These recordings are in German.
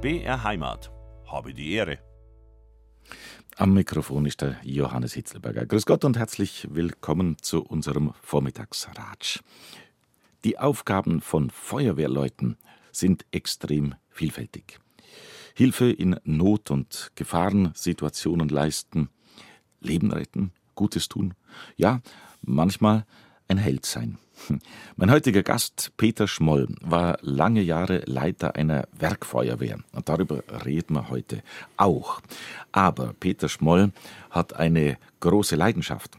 BR Heimat. Habe die Ehre. Am Mikrofon ist der Johannes Hitzelberger. Grüß Gott und herzlich willkommen zu unserem Vormittagsratsch. Die Aufgaben von Feuerwehrleuten sind extrem vielfältig. Hilfe in Not- und Gefahrensituationen leisten, Leben retten, Gutes tun, ja, manchmal ein Held sein. Mein heutiger Gast, Peter Schmoll, war lange Jahre Leiter einer Werkfeuerwehr. Und darüber reden wir heute auch. Aber Peter Schmoll hat eine große Leidenschaft.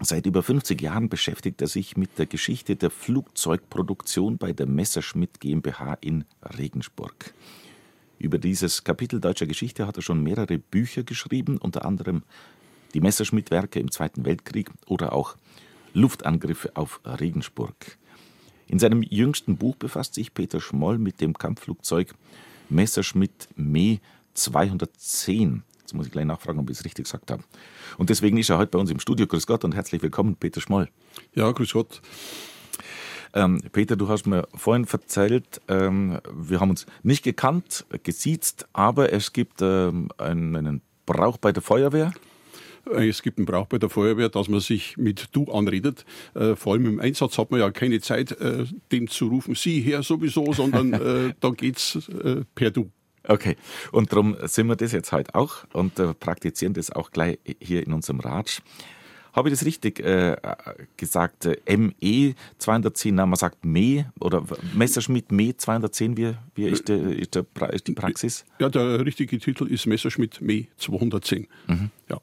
Seit über 50 Jahren beschäftigt er sich mit der Geschichte der Flugzeugproduktion bei der Messerschmitt GmbH in Regensburg. Über dieses Kapitel deutscher Geschichte hat er schon mehrere Bücher geschrieben, unter anderem die Messerschmitt-Werke im Zweiten Weltkrieg oder auch Luftangriffe auf Regensburg. In seinem jüngsten Buch befasst sich Peter Schmoll mit dem Kampfflugzeug Messerschmitt Me 210. Jetzt muss ich gleich nachfragen, ob ich es richtig gesagt habe. Und deswegen ist er heute bei uns im Studio. Grüß Gott und herzlich willkommen, Peter Schmoll. Ja, grüß Gott. Ähm, Peter, du hast mir vorhin erzählt, ähm, wir haben uns nicht gekannt, gesiezt, aber es gibt ähm, einen, einen Brauch bei der Feuerwehr. Äh, es gibt einen Brauch bei der Feuerwehr, dass man sich mit Du anredet. Äh, vor allem im Einsatz hat man ja keine Zeit, äh, dem zu rufen, Sie her sowieso, sondern äh, da geht's äh, per Du. Okay, und darum sind wir das jetzt heute auch und äh, praktizieren das auch gleich hier in unserem Ratsch. Habe ich das richtig äh, gesagt? ME 210, na, man sagt ME oder Messerschmitt ME 210, wie, wie ist, der, ist, der, ist die Praxis? Ja, der richtige Titel ist Messerschmitt ME 210. Mhm. Ja.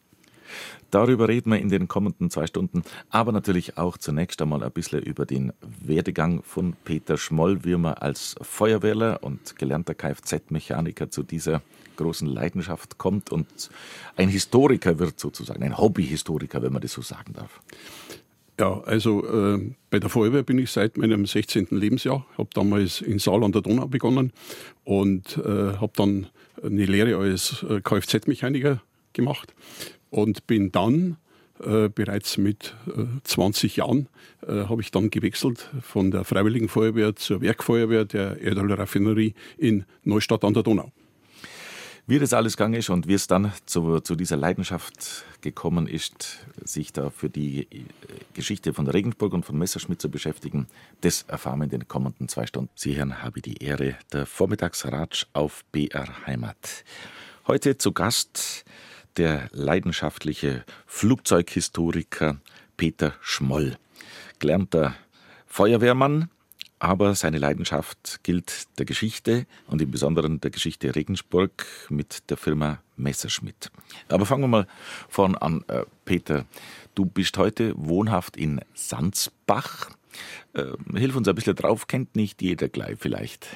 Darüber reden wir in den kommenden zwei Stunden, aber natürlich auch zunächst einmal ein bisschen über den Werdegang von Peter Schmoll, wie man als Feuerwehrler und gelernter Kfz-Mechaniker zu dieser großen Leidenschaft kommt und ein Historiker wird sozusagen, ein Hobbyhistoriker, wenn man das so sagen darf. Ja, also äh, bei der Feuerwehr bin ich seit meinem 16. Lebensjahr. Habe damals in Saal an der Donau begonnen und äh, habe dann eine Lehre als äh, Kfz-Mechaniker gemacht und bin dann äh, bereits mit äh, 20 Jahren äh, habe ich dann gewechselt von der Freiwilligen Feuerwehr zur Werkfeuerwehr der Erdölraffinerie in Neustadt an der Donau. Wie das alles gegangen ist und wie es dann zu, zu dieser Leidenschaft gekommen ist, sich da für die äh, Geschichte von Regensburg und von Messerschmitt zu beschäftigen, das erfahren wir in den kommenden zwei Stunden. Sie hören, habe die Ehre, der Vormittagsratsch auf BR Heimat. Heute zu Gast der leidenschaftliche Flugzeughistoriker Peter Schmoll. Gelernter Feuerwehrmann, aber seine Leidenschaft gilt der Geschichte und im Besonderen der Geschichte Regensburg mit der Firma Messerschmitt. Aber fangen wir mal vorn an, äh, Peter. Du bist heute wohnhaft in Sandsbach. Äh, hilf uns ein bisschen drauf, kennt nicht jeder gleich vielleicht.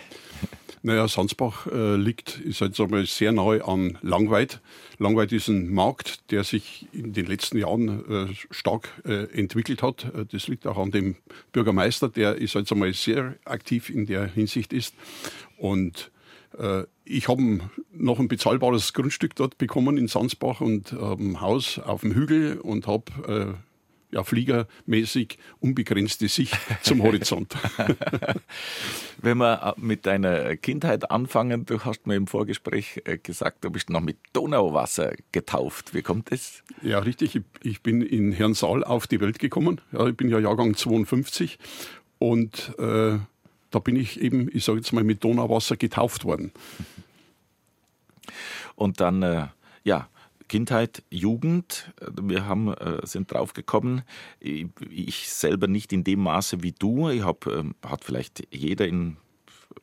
Naja, Salzbach äh, liegt, ist sagen wir, sehr nahe an Langweid. Langweid ist ein Markt, der sich in den letzten Jahren äh, stark äh, entwickelt hat. Äh, das liegt auch an dem Bürgermeister, der ist halt einmal sehr aktiv in der Hinsicht ist. Und äh, ich habe noch ein bezahlbares Grundstück dort bekommen in Salzbach und habe ein Haus auf dem Hügel und habe äh, ja, fliegermäßig unbegrenzte Sicht zum Horizont. Wenn wir mit deiner Kindheit anfangen, du hast mir im Vorgespräch äh, gesagt, du bist noch mit Donauwasser getauft. Wie kommt das? Ja, richtig. Ich bin in Herrnsaal auf die Welt gekommen. Ja, ich bin ja Jahrgang 52 und äh, da bin ich eben, ich sage jetzt mal, mit Donauwasser getauft worden. Und dann, äh, ja, Kindheit, Jugend. Wir haben, äh, sind drauf gekommen. Ich selber nicht in dem Maße wie du. Ich habe, ähm, hat vielleicht jeder in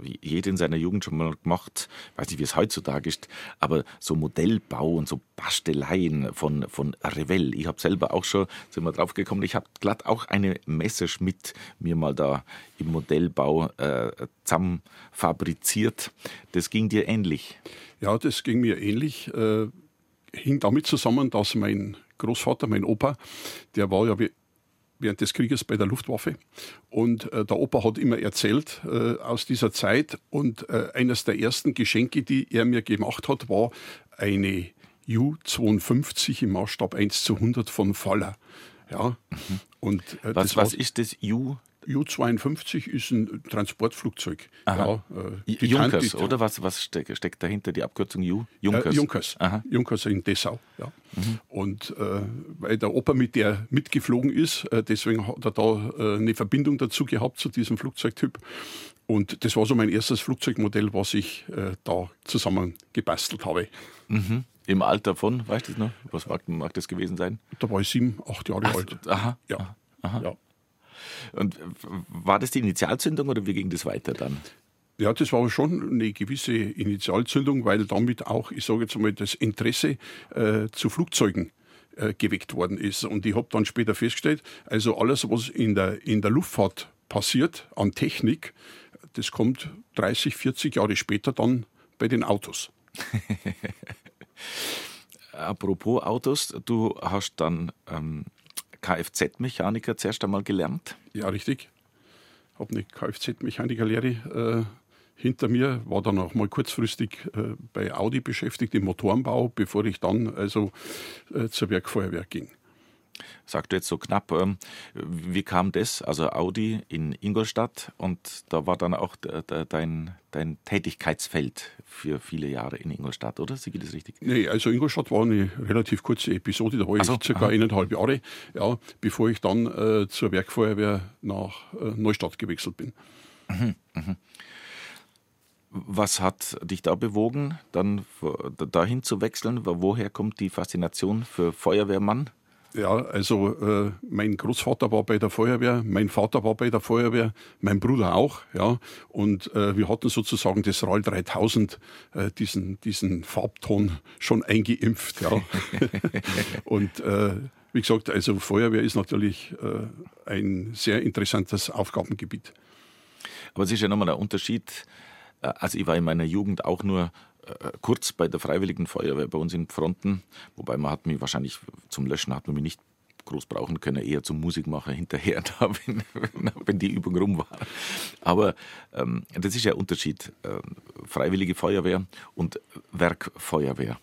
jeder in seiner Jugend schon mal gemacht, weiß nicht, wie es heutzutage ist, aber so Modellbau und so Basteleien von, von Revell. Ich habe selber auch schon, sind wir drauf gekommen, ich habe glatt auch eine Messerschmitt mir mal da im Modellbau äh, zusammen. Das ging dir ähnlich? Ja, das ging mir ähnlich. Äh hing damit zusammen, dass mein Großvater, mein Opa, der war ja während des Krieges bei der Luftwaffe. Und äh, der Opa hat immer erzählt äh, aus dieser Zeit. Und äh, eines der ersten Geschenke, die er mir gemacht hat, war eine U-52 im Maßstab 1 zu 100 von Faller. Ja. Mhm. Und, äh, was, was ist das U? Ju-52 ist ein Transportflugzeug. Ja, äh, Junkers, oder? Was, was steckt, steckt dahinter, die Abkürzung Ju? Junkers. Äh, Junkers. Junkers in Dessau. Ja. Mhm. Und äh, weil der Opa mit der mitgeflogen ist, äh, deswegen hat er da äh, eine Verbindung dazu gehabt zu diesem Flugzeugtyp. Und das war so mein erstes Flugzeugmodell, was ich äh, da zusammengebastelt habe. Mhm. Im Alter von, weißt du das noch? Was mag, mag, das gewesen sein? Da war ich sieben, acht Jahre Ach, alt. Aha. Ja. Aha. ja. Und war das die Initialzündung oder wie ging das weiter dann? Ja, das war schon eine gewisse Initialzündung, weil damit auch, ich sage jetzt mal, das Interesse äh, zu Flugzeugen äh, geweckt worden ist. Und ich habe dann später festgestellt, also alles, was in der, in der Luftfahrt passiert an Technik, das kommt 30, 40 Jahre später dann bei den Autos. Apropos Autos, du hast dann ähm, Kfz-Mechaniker zuerst einmal gelernt? Ja, richtig. Ich habe eine Kfz-Mechanikerlehre äh, hinter mir, war dann auch mal kurzfristig äh, bei Audi beschäftigt im Motorenbau, bevor ich dann also äh, zur Werkfeuerwehr ging sagte jetzt so knapp, ähm, wie kam das? Also Audi in Ingolstadt und da war dann auch dein, dein Tätigkeitsfeld für viele Jahre in Ingolstadt, oder? Sie geht das richtig? Nee, also Ingolstadt war eine relativ kurze Episode, da war so, ich circa aha. eineinhalb Jahre, ja, bevor ich dann äh, zur Werkfeuerwehr nach äh, Neustadt gewechselt bin. Mhm, mh. Was hat dich da bewogen, dann dahin zu wechseln? Woher kommt die Faszination für Feuerwehrmann? Ja, also äh, mein Großvater war bei der Feuerwehr, mein Vater war bei der Feuerwehr, mein Bruder auch, ja. Und äh, wir hatten sozusagen das RAL 3000, äh, diesen, diesen Farbton schon eingeimpft, ja. und äh, wie gesagt, also Feuerwehr ist natürlich äh, ein sehr interessantes Aufgabengebiet. Aber es ist ja nochmal der Unterschied. Äh, also ich war in meiner Jugend auch nur äh, kurz bei der Freiwilligen Feuerwehr bei uns in Fronten, wobei man hat mich wahrscheinlich zum Löschen hat man mich nicht groß brauchen können, eher zum Musikmacher hinterher, da, wenn, wenn, die Übung rum war. Aber ähm, das ist ja ein Unterschied. Äh, Freiwillige Feuerwehr und Werkfeuerwehr.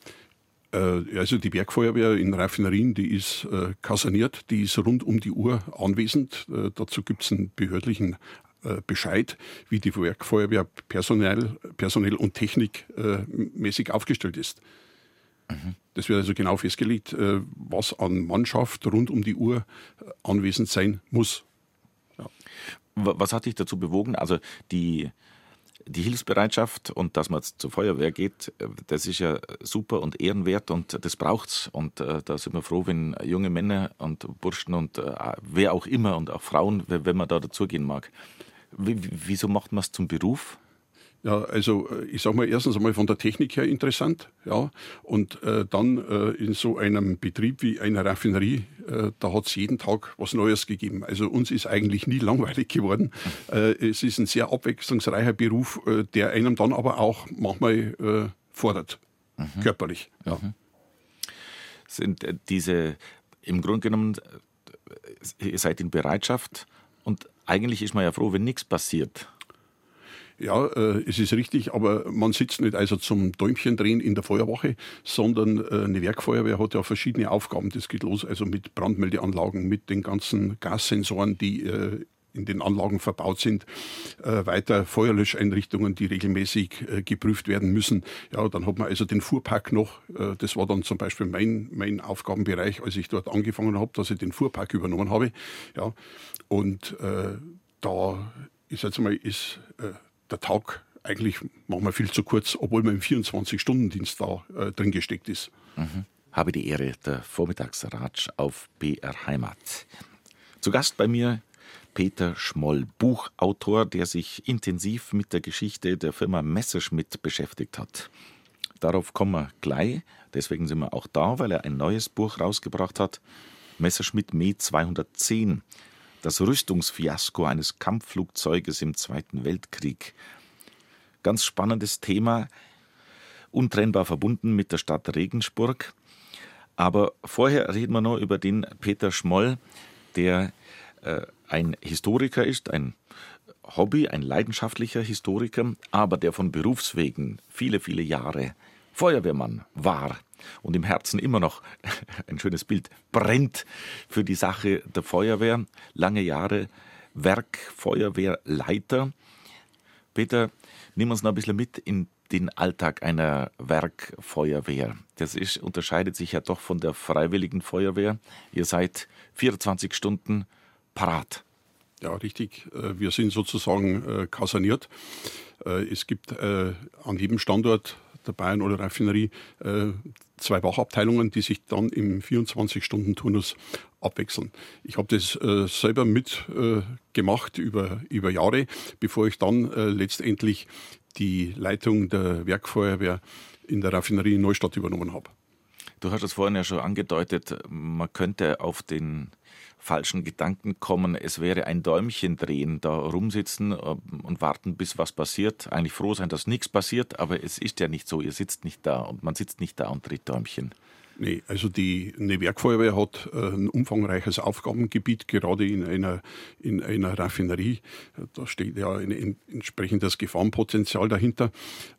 Äh, also die Bergfeuerwehr in Raffinerien, die ist äh, kaserniert, die ist rund um die Uhr anwesend. Äh, dazu gibt es einen behördlichen Bescheid, wie die Werkfeuerwehr personell, personell und technikmäßig aufgestellt ist. Mhm. Das wird also genau festgelegt, äh, was an Mannschaft rund um die Uhr äh, anwesend sein muss. Ja. Was hat dich dazu bewogen? Also die, die Hilfsbereitschaft und dass man zur Feuerwehr geht, das ist ja super und ehrenwert und das braucht's. Und äh, da sind wir froh, wenn junge Männer und Burschen und äh, wer auch immer und auch Frauen, wenn man da dazugehen mag. Wieso macht man es zum Beruf? Ja, also äh, ich sage mal erstens einmal von der Technik her interessant, ja, und äh, dann äh, in so einem Betrieb wie einer Raffinerie, äh, da hat es jeden Tag was Neues gegeben. Also uns ist eigentlich nie langweilig geworden. Äh, es ist ein sehr abwechslungsreicher Beruf, äh, der einem dann aber auch manchmal fordert, mhm. körperlich. Ja. Mhm. Sind diese im Grunde genommen ihr seid in Bereitschaft und eigentlich ist man ja froh, wenn nichts passiert. Ja, äh, es ist richtig, aber man sitzt nicht also zum Däumchen drehen in der Feuerwache, sondern äh, eine Werkfeuerwehr hat ja verschiedene Aufgaben. Das geht los also mit Brandmeldeanlagen, mit den ganzen Gassensoren, die äh, in den Anlagen verbaut sind, äh, weiter Feuerlöscheinrichtungen, die regelmäßig äh, geprüft werden müssen. Ja, dann hat man also den Fuhrpark noch. Äh, das war dann zum Beispiel mein, mein Aufgabenbereich, als ich dort angefangen habe, dass ich den Fuhrpark übernommen habe. Ja, und äh, da ist jetzt mal ist äh, der Tag eigentlich manchmal viel zu kurz, obwohl man im 24-Stunden-Dienst da äh, drin gesteckt ist. Mhm. Habe die Ehre, der Vormittagsratsch auf BR Heimat. Zu Gast bei mir Peter Schmoll, Buchautor, der sich intensiv mit der Geschichte der Firma Messerschmitt beschäftigt hat. Darauf kommen wir gleich, deswegen sind wir auch da, weil er ein neues Buch rausgebracht hat, Messerschmitt Me 210, das Rüstungsfiasko eines Kampfflugzeuges im Zweiten Weltkrieg. Ganz spannendes Thema, untrennbar verbunden mit der Stadt Regensburg. Aber vorher reden wir noch über den Peter Schmoll, der ein Historiker ist, ein Hobby, ein leidenschaftlicher Historiker, aber der von Berufswegen viele, viele Jahre Feuerwehrmann war und im Herzen immer noch, ein schönes Bild, brennt für die Sache der Feuerwehr, lange Jahre Werkfeuerwehrleiter. Peter, nimm uns noch ein bisschen mit in den Alltag einer Werkfeuerwehr. Das ist, unterscheidet sich ja doch von der freiwilligen Feuerwehr. Ihr seid 24 Stunden parat. Ja, richtig. Äh, wir sind sozusagen äh, kaserniert. Äh, es gibt an jedem Standort der Bayern oder Raffinerie zwei Wachabteilungen, die sich dann im 24-Stunden-Turnus abwechseln. Ich habe das selber mitgemacht über, über Jahre, bevor ich dann letztendlich die Leitung der Werkfeuerwehr in der Raffinerie in Neustadt übernommen habe. Du hast es vorhin ja schon angedeutet, man könnte auf den falschen Gedanken kommen, es wäre ein Däumchen drehen, da rumsitzen äh, und warten, bis was passiert. Eigentlich froh sein, dass nichts passiert, aber es ist ja nicht so. Ihr sitzt nicht da und man sitzt nicht da und dreht Däumchen. Nee, also die eine Werkfeuerwehr hat äh, ein umfangreiches Aufgabengebiet, gerade in einer, in einer Raffinerie. Da steht ja ein, entsprechendes Gefahrenpotenzial dahinter.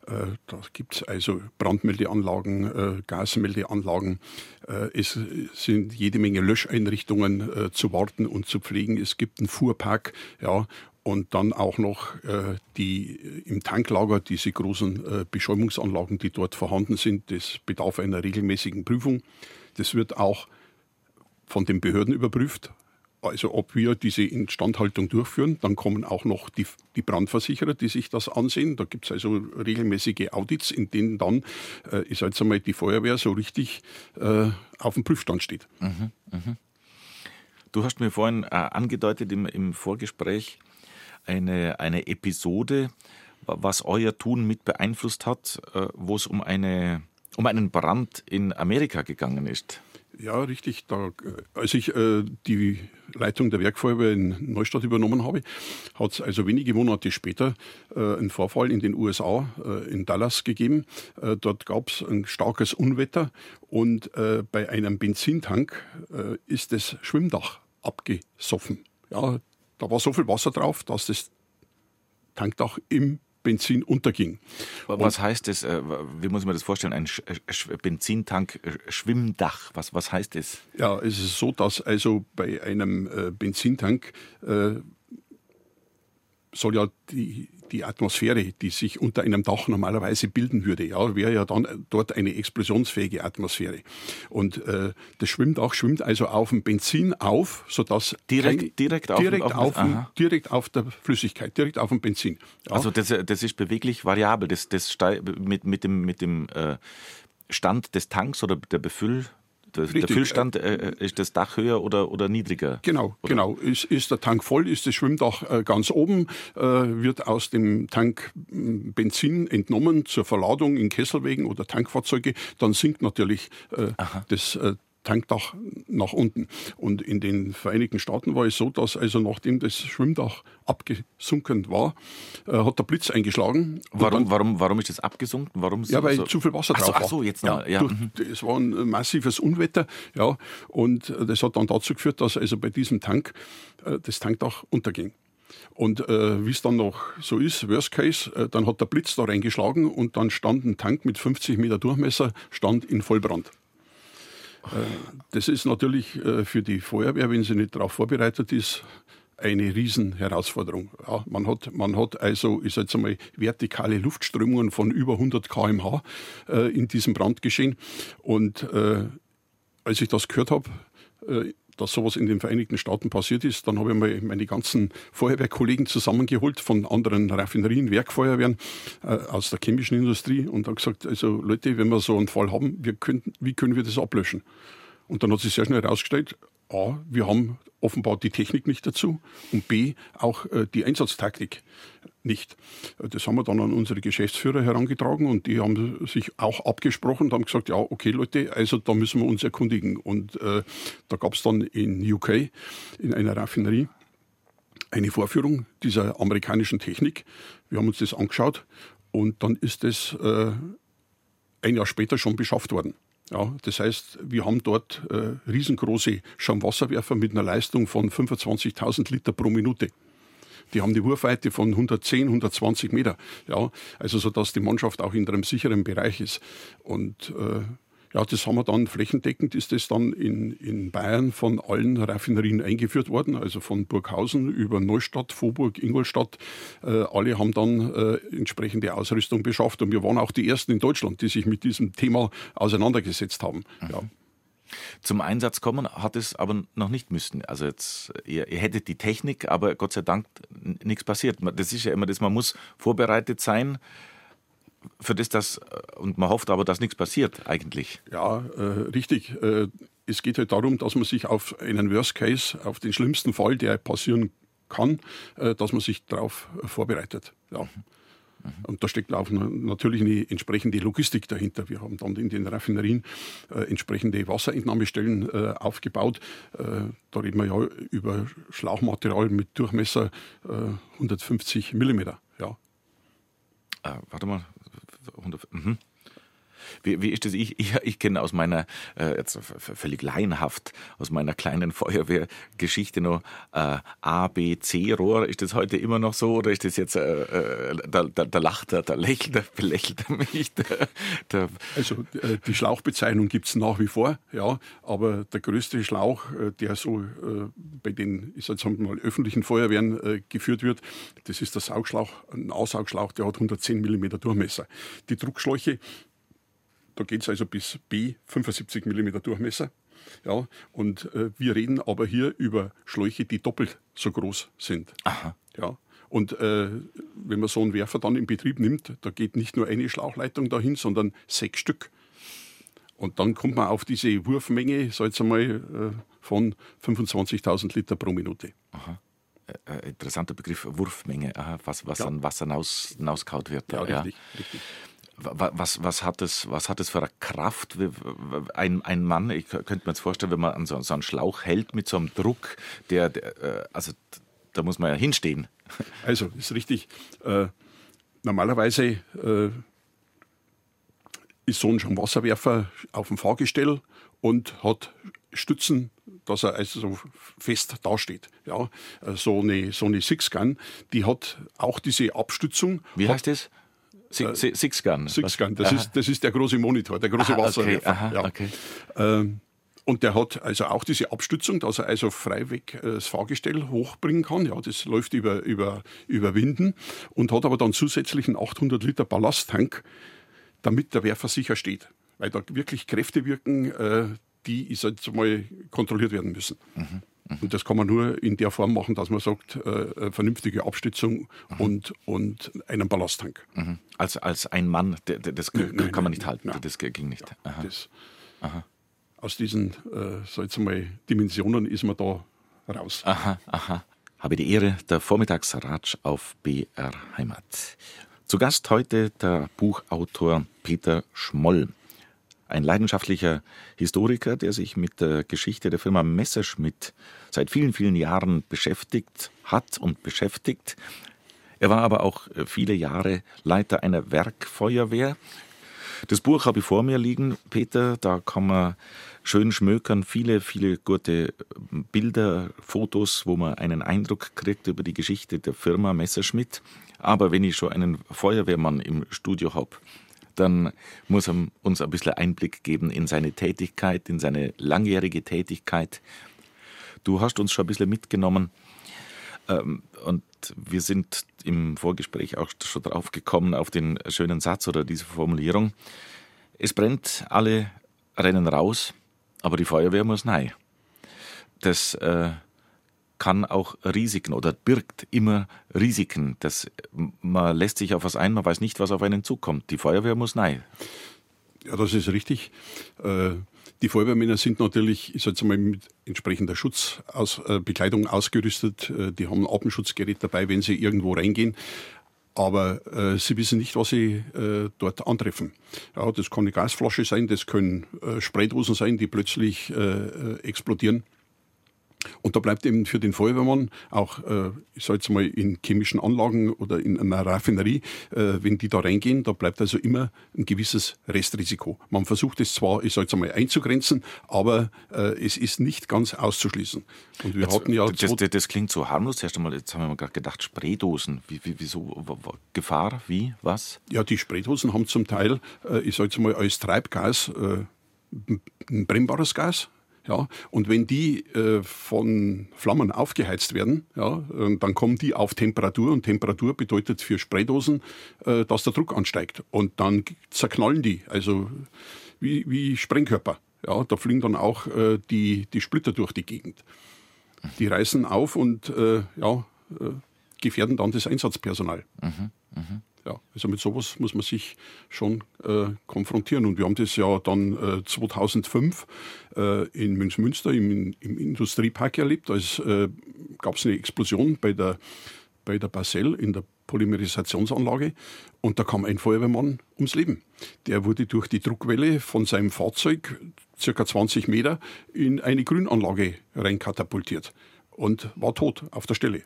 Äh, da gibt es also Brandmeldeanlagen, äh, Gasmeldeanlagen. Es sind jede Menge Löscheinrichtungen zu warten und zu pflegen. Es gibt einen Fuhrpark, ja, und dann auch noch äh, die im Tanklager, diese großen äh, Beschäumungsanlagen, die dort vorhanden sind. Das bedarf einer regelmäßigen Prüfung. Das wird auch von den Behörden überprüft. Also ob wir diese Instandhaltung durchführen. Dann kommen auch noch die, die Brandversicherer, die sich das ansehen. Da gibt es also regelmäßige Audits, in denen dann, äh, ich sage jetzt einmal, die Feuerwehr so richtig äh, auf dem Prüfstand steht. Mhm, mh. Du hast mir vorhin äh, angedeutet im, im Vorgespräch, eine, eine Episode, was euer Tun mit beeinflusst hat, äh, wo es um, eine, um einen Brand in Amerika gegangen ist. Ja, richtig. Da, äh, als ich äh, die Leitung der Werkfeuerwehr in Neustadt übernommen habe, hat es also wenige Monate später äh, einen Vorfall in den USA, äh, in Dallas gegeben. Äh, dort gab es ein starkes Unwetter und bei einem Benzintank ist das Schwimmdach abgesoffen. Ja, da war so viel Wasser drauf, dass das Tankdach im Benzin unterging. Was und heißt das? Äh, wie muss man das vorstellen? Ein äh, Schwimmdach. Was, was heißt das? Ja, es ist so, dass also bei einem äh, Benzintank soll ja die, die Atmosphäre, die sich unter einem Dach normalerweise bilden würde, ja, wäre ja dann dort eine explosionsfähige Atmosphäre. Und äh, das Schwimmdach schwimmt also auf dem Benzin auf, sodass direkt, kein, direkt, auf, direkt, auf, auf direkt auf der Flüssigkeit, direkt auf dem Benzin. Ja. Also das, das ist beweglich variabel. Das, das mit, mit dem, mit dem äh, Stand des Tanks oder der Befüll der, der Füllstand, äh, äh, ist das Dach höher oder, oder niedriger? Genau, oder? genau. Ist, ist der Tank voll, ist das Schwimmdach äh, ganz oben, äh, wird aus dem Tank hm, Benzin entnommen zur Verladung in Kesselwegen oder Tankfahrzeuge, dann sinkt natürlich äh, das äh, Tankdach nach unten. Und in den Vereinigten Staaten war es so, dass also nachdem das Schwimmdach abgesunken war, äh, hat der Blitz eingeschlagen. Warum, dann, warum, warum ist das abgesunken? Warum ja, weil so? zu viel Wasser ach drauf so, war. Ach so, jetzt noch. Ja, ja. Durch, mhm. es war ein massives Unwetter, ja, und das hat dann dazu geführt, dass also bei diesem Tank äh, das Tankdach unterging. Und äh, wie es dann noch so ist, Worst Case, äh, dann hat der Blitz da reingeschlagen und dann stand ein Tank mit 50 Meter Durchmesser, stand in Vollbrand. Äh, das ist natürlich äh, für die Feuerwehr, wenn sie nicht darauf vorbereitet ist, eine Riesenherausforderung. Ja, man, hat, man hat also, ich jetzt einmal, vertikale Luftströmungen von über 100 km/h äh, in diesem Brandgeschehen. Und äh, als ich das gehört habe, äh, dass sowas in den Vereinigten Staaten passiert ist. Dann habe ich mal meine ganzen Feuerwehrkollegen zusammengeholt von anderen Raffinerien, Werkfeuerwehren äh, aus der chemischen Industrie und habe gesagt, also Leute, wenn wir so einen Fall haben, können, wie können wir das ablöschen? Und dann hat sich sehr schnell herausgestellt, A, wir haben offenbar die Technik nicht dazu und B, auch äh, die Einsatztaktik nicht. Das haben wir dann an unsere Geschäftsführer herangetragen und die haben sich auch abgesprochen und haben gesagt, ja, okay Leute, also da müssen wir uns erkundigen. Und äh, da gab es dann in UK, in einer Raffinerie, eine Vorführung dieser amerikanischen Technik. Wir haben uns das angeschaut und dann ist das äh, ein Jahr später schon beschafft worden. Ja, das heißt, wir haben dort äh, riesengroße Schaumwasserwerfer mit einer Leistung von 25.000 Liter pro Minute. Die haben die Wurfweite von 110, 120 Meter. Ja, also so dass die Mannschaft auch in einem sicheren Bereich ist. Und äh, Ja, das haben wir dann flächendeckend, ist das dann in, in Bayern von allen Raffinerien eingeführt worden, also von Burghausen über Neustadt, Voburg, Ingolstadt. Äh, alle haben dann äh, entsprechende Ausrüstung beschafft und wir waren auch die Ersten in Deutschland, die sich mit diesem Thema auseinandergesetzt haben. Mhm. Ja. Zum Einsatz kommen hat es aber noch nicht müssen. Also jetzt, ihr, ihr hättet die Technik, aber Gott sei Dank nichts passiert. Das ist ja immer das, man muss vorbereitet sein für das, das und man hofft aber, dass nichts passiert eigentlich. Ja, äh, richtig. Äh, es geht halt darum, dass man sich auf einen Worst Case, auf den schlimmsten Fall, der passieren kann, äh, dass man sich darauf vorbereitet. Ja. Mhm. Und da steckt auch natürlich eine entsprechende Logistik dahinter. Wir haben dann in den Raffinerien äh, entsprechende Wasserentnahmestellen äh, aufgebaut. Äh, da reden wir ja über Schlauchmaterial mit Durchmesser 150 äh, Millimeter. Ja. Ah, warte mal. 100, mhm. Wie, wie ist das? Ich, ich, ich kenne aus meiner, äh, jetzt völlig laienhaft, aus meiner kleinen Feuerwehrgeschichte noch äh, A, B, C-Rohr. Ist das heute immer noch so oder ist das jetzt, äh, äh da, da, da lacht er, da lächelt er, belächelt er mich? Der, der also äh, die Schlauchbezeichnung gibt es nach wie vor, ja, aber der größte Schlauch, äh, der so bei den, ich sag mal, öffentlichen Feuerwehren geführt wird, das ist der Saugschlauch, ein Aussaugschlauch, der hat 110 mm Durchmesser. Die Druckschläuche, da geht es also bis B 75 mm Durchmesser. Ja, und äh, wir reden aber hier über Schläuche, die doppelt so groß sind. Aha. Ja, und äh, wenn man so einen Werfer dann in Betrieb nimmt, da geht nicht nur eine Schlauchleitung dahin, sondern sechs Stück. Und dann kommt man auf diese Wurfmenge, sag jetzt einmal, äh, von 25.000 Liter pro Minute. Aha. Äh, äh, interessanter Begriff, Wurfmenge, Aha, was, was ja. an Wasser hinausgehaut wird. Ja, richtig, ja. richtig was, was, hat es, was hat es für eine Kraft? Ein, ein Mann, ich könnte mir jetzt vorstellen, wenn man an so, so einen Schlauch hält mit so einem Druck, der, der äh, also da muss man ja hinstehen. Also, ist richtig. Äh, normalerweise äh, ist so ein Wasserwerfer auf dem Fahrgestell und hat Stützen, dass er also so fest dasteht. Ja, so eine, so eine Six-Gun, die hat auch diese Abstützung. Wie heißt das? Six-Gun. Six-Gun, das ist, das ist der große Monitor, der große aha, Wasserwerfer. Okay, aha, ja. okay. Ähm, und der hat also auch diese Abstützung, dass er also freiweg äh, das Fahrgestell hochbringen kann. Ja, das läuft über, über, über Winden und hat aber dann zusätzlich einen 800 Liter Ballasttank, damit der Werfer sicher steht. Weil da wirklich Kräfte wirken, äh, die, ich sag mal, kontrolliert werden müssen. Mhm. Mhm. Und das kann man nur in der Form machen, dass man sagt, äh, vernünftige Abstützung mhm. und, und einen Ballasttank. Mhm. Als, als ein Mann, das nein, nein, kann man nicht halten, nein. das ging nicht. Aha. Das, aha. Aus diesen äh, so jetzt mal, Dimensionen ist man da raus. Aha, aha. Habe die Ehre, der Vormittagsratsch auf BR Heimat. Zu Gast heute der Buchautor Peter Schmoll ein leidenschaftlicher Historiker, der sich mit der Geschichte der Firma Messerschmitt seit vielen, vielen Jahren beschäftigt hat und beschäftigt. Er war aber auch äh, viele Jahre Leiter einer Werkfeuerwehr. Das Buch habe ich vor mir liegen, Peter, da kann man schön schmökern, viele, viele gute Bilder, Fotos, wo man einen Eindruck kriegt über die Geschichte der Firma Messerschmitt. Aber wenn ich schon einen Feuerwehrmann im Studio habe, dann muss er uns ein bisschen Einblick geben in seine Tätigkeit, in seine langjährige Tätigkeit. Du hast uns schon ein bisschen mitgenommen ähm, und wir sind im Vorgespräch auch schon drauf gekommen, auf den schönen Satz oder diese Formulierung. Es brennt, alle rennen raus, aber die Feuerwehr muss nein. Das äh, kann auch Risiken oder birgt immer Risiken. Das, man lässt sich auf was ein, man weiß nicht, was auf einen zukommt. Die Feuerwehr muss nein. Ja, das ist richtig. Äh, die Feuerwehrmänner sind natürlich, ich sage mal, mit entsprechender Schutzbekleidung äh, ausgerüstet. Äh, die haben ein Atemschutzgerät dabei, wenn sie irgendwo reingehen. Aber äh, sie wissen nicht, was sie äh, dort antreffen. Ja, das kann eine Gasflasche sein, das können äh, Spraydosen sein, die plötzlich explodieren. Und da bleibt eben für den Feuerwehrmann auch, äh, ich sage jetzt mal, in chemischen Anlagen oder in einer Raffinerie, äh, wenn die da reingehen, da bleibt also immer ein gewisses Restrisiko. Man versucht es zwar, ich sage jetzt mal, einzugrenzen, aber äh, es ist nicht ganz auszuschließen. Und wir jetzt, hatten ja das, das, das, klingt so harmlos. Erst einmal, jetzt haben wir gerade gedacht, Spraydosen. Wie, wie, wieso? Gefahr? Wie? Was? Ja, die Spraydosen haben zum Teil, äh, ich sage jetzt mal, als Treibgas äh, ein brennbares Gas. Ja, und wenn die äh, von Flammen aufgeheizt werden, ja, dann kommen die auf Temperatur und Temperatur bedeutet für Spraydosen, äh, dass der Druck ansteigt und dann zerknallen die, also wie, wie Sprengkörper. Ja, da fliegen dann auch äh, die, die Splitter durch die Gegend. Die reißen auf und äh, ja, äh, gefährden dann das Einsatzpersonal. Mhm, mh. Ja, also mit sowas muss man sich schon äh, konfrontieren. Und wir haben das ja dann äh, 2005 äh, in Münchmünster im, im, Industriepark erlebt. Da äh, gab es eine Explosion bei der, bei der Basel in der Polymerisationsanlage und da kam ein Feuerwehrmann ums Leben. Der wurde durch die Druckwelle von seinem Fahrzeug circa 20 Meter in eine Grünanlage reinkatapultiert und war tot auf der Stelle.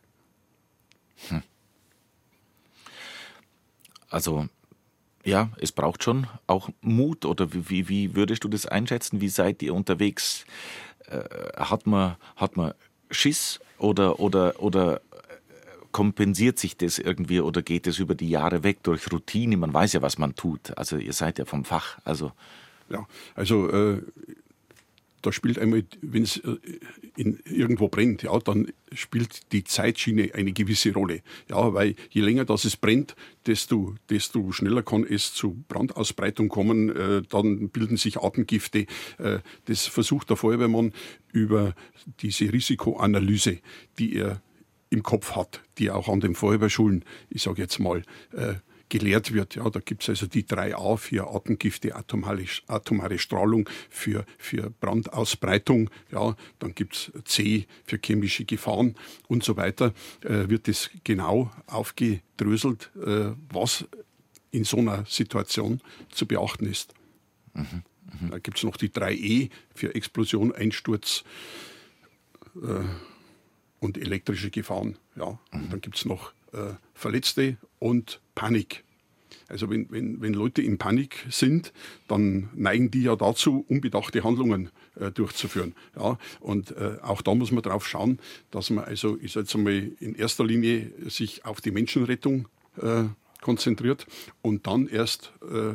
Hm. Also ja, es braucht schon auch Mut oder wie, wie würdest du das einschätzen? Wie seid ihr unterwegs? Äh, hat, man, hat man Schiss oder, oder, oder kompensiert sich das irgendwie oder geht es über die Jahre weg durch Routine? Man weiß ja, was man tut. Also ihr seid ja vom Fach. Also ja, also äh, da spielt einmal, wenn es äh, irgendwo brennt, ja, dann spielt die Zeitschiene eine gewisse Rolle. Ja, weil je länger das es brennt, desto, desto schneller kann es zu Brandausbreitung kommen. Äh, dann bilden sich Atemgifte. Äh, das versucht der Feuerwehrmann über diese Risikoanalyse, die er im Kopf hat, die auch an den Feuerwehrschulen, ich sage jetzt mal, äh, gelehrt wird. Ja, da gibt es also die 3a für Atemgifte, atomare, atomare Strahlung, für, für Brandausbreitung. Ja, dann gibt es C für chemische Gefahren und so weiter. Äh, wird es genau aufgedröselt, äh, was in so einer Situation zu beachten ist. Mhm, mh. Da gibt es noch die 3E für Explosion, Einsturz. Äh, und elektrische Gefahren. Ja. Mhm. Und dann gibt es noch äh, Verletzte und Panik. Also wenn, wenn, wenn Leute in Panik sind, dann neigen die ja dazu, unbedachte Handlungen äh, durchzuführen. Ja, und äh, auch da muss man darauf schauen, dass man also, ich sage jetzt einmal, in erster Linie sich auf die Menschenrettung äh, konzentriert und dann erst äh,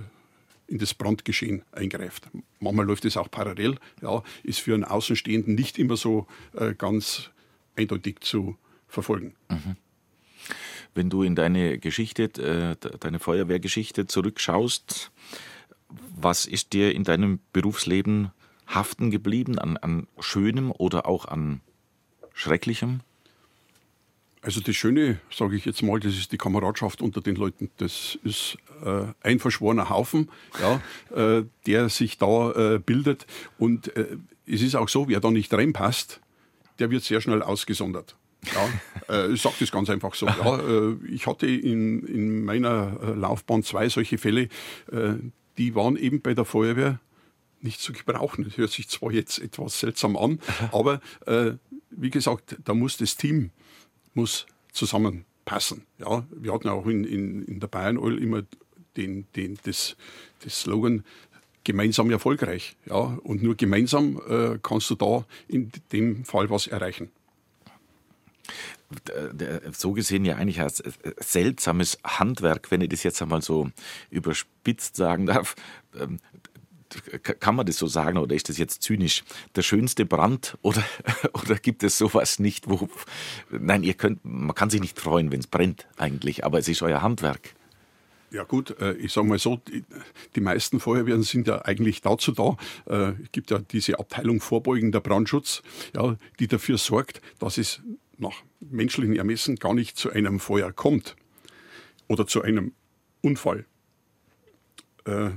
in das Brandgeschehen eingreift. Manchmal läuft es auch parallel, ja, ist für einen Außenstehenden nicht immer so äh, ganz eindeutig zu verfolgen. Mhm. Wenn du in deine Geschichte, äh, deine Feuerwehrgeschichte zurückschaust, was ist dir in deinem Berufsleben haften geblieben an, an Schönem oder auch an Schrecklichem? Also das Schöne, sage ich jetzt mal, das ist die Kameradschaft unter den Leuten. Das ist äh, ein verschworener Haufen, ja, äh, der sich da äh, bildet. Und äh, es ist auch so, wer da nicht reinpasst, der wird sehr schnell ausgesondert. Ja, äh, ich sage das ganz einfach so. Ja, äh, ich hatte in, in meiner äh, Laufbahn zwei solche Fälle, äh, die waren eben bei der Feuerwehr nicht zu gebrauchen. Das hört sich zwar jetzt etwas seltsam an, aber äh, wie gesagt, da muss das Team muss zusammenpassen. Ja, wir hatten auch in, in, in der Bayern Oil immer den, den, das, das Slogan, gemeinsam erfolgreich. Ja? Und nur gemeinsam äh, kannst du da in dem Fall was erreichen. So gesehen ja eigentlich ein seltsames Handwerk, wenn ich das jetzt einmal so überspitzt sagen darf. Ähm, kann man das so sagen oder ist das jetzt zynisch? Der schönste Brand oder, oder gibt es sowas nicht, wo. Nein, ihr könnt, man kann sich nicht freuen, wenn es brennt eigentlich, aber es ist euer Handwerk. Ja gut, äh, ich sage mal so, die meisten Feuerwehren sind ja eigentlich dazu da. Äh, es gibt ja diese Abteilung vorbeugender Brandschutz, ja, die dafür sorgt, dass es nach menschlichen Ermessen gar nicht zu einem Feuer kommt oder zu einem Unfall. Äh,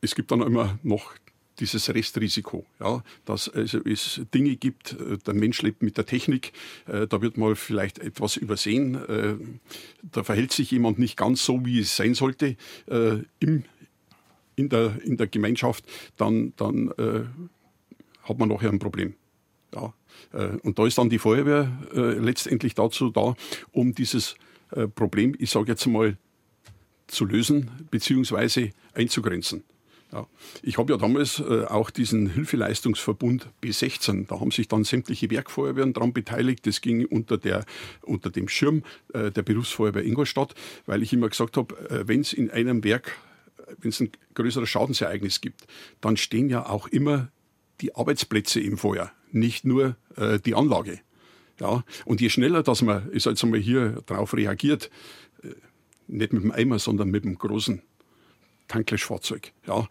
es gibt dann immer noch dieses Restrisiko, ja, dass also es Dinge gibt, äh, der Mensch lebt mit der Technik, äh, da wird mal vielleicht etwas übersehen, äh, da verhält sich jemand nicht ganz so, wie es sein sollte im, in, der, in der Gemeinschaft, dann, dann hat man nachher ein Problem. Ja. und da ist dann die Feuerwehr letztendlich dazu da, um dieses Problem, ich sage jetzt mal, zu lösen bzw. einzugrenzen. Ja. Ich habe ja damals äh, auch diesen Hilfeleistungsverbund B16, da haben sich dann sämtliche Werkfeuerwehren daran beteiligt. Das ging unter, der, unter dem Schirm äh, der Berufsfeuerwehr Ingolstadt, weil ich immer gesagt habe, äh, wenn es in einem Werk wenn es ein größeres Schadensereignis gibt, dann stehen ja auch immer die Arbeitsplätze im Feuer, nicht nur äh, die Anlage. Ja, und je schneller, dass man, ich sag jetzt mal hier drauf reagiert, äh, nicht mit dem Eimer, sondern mit dem großen Tanklöschfahrzeug, ja,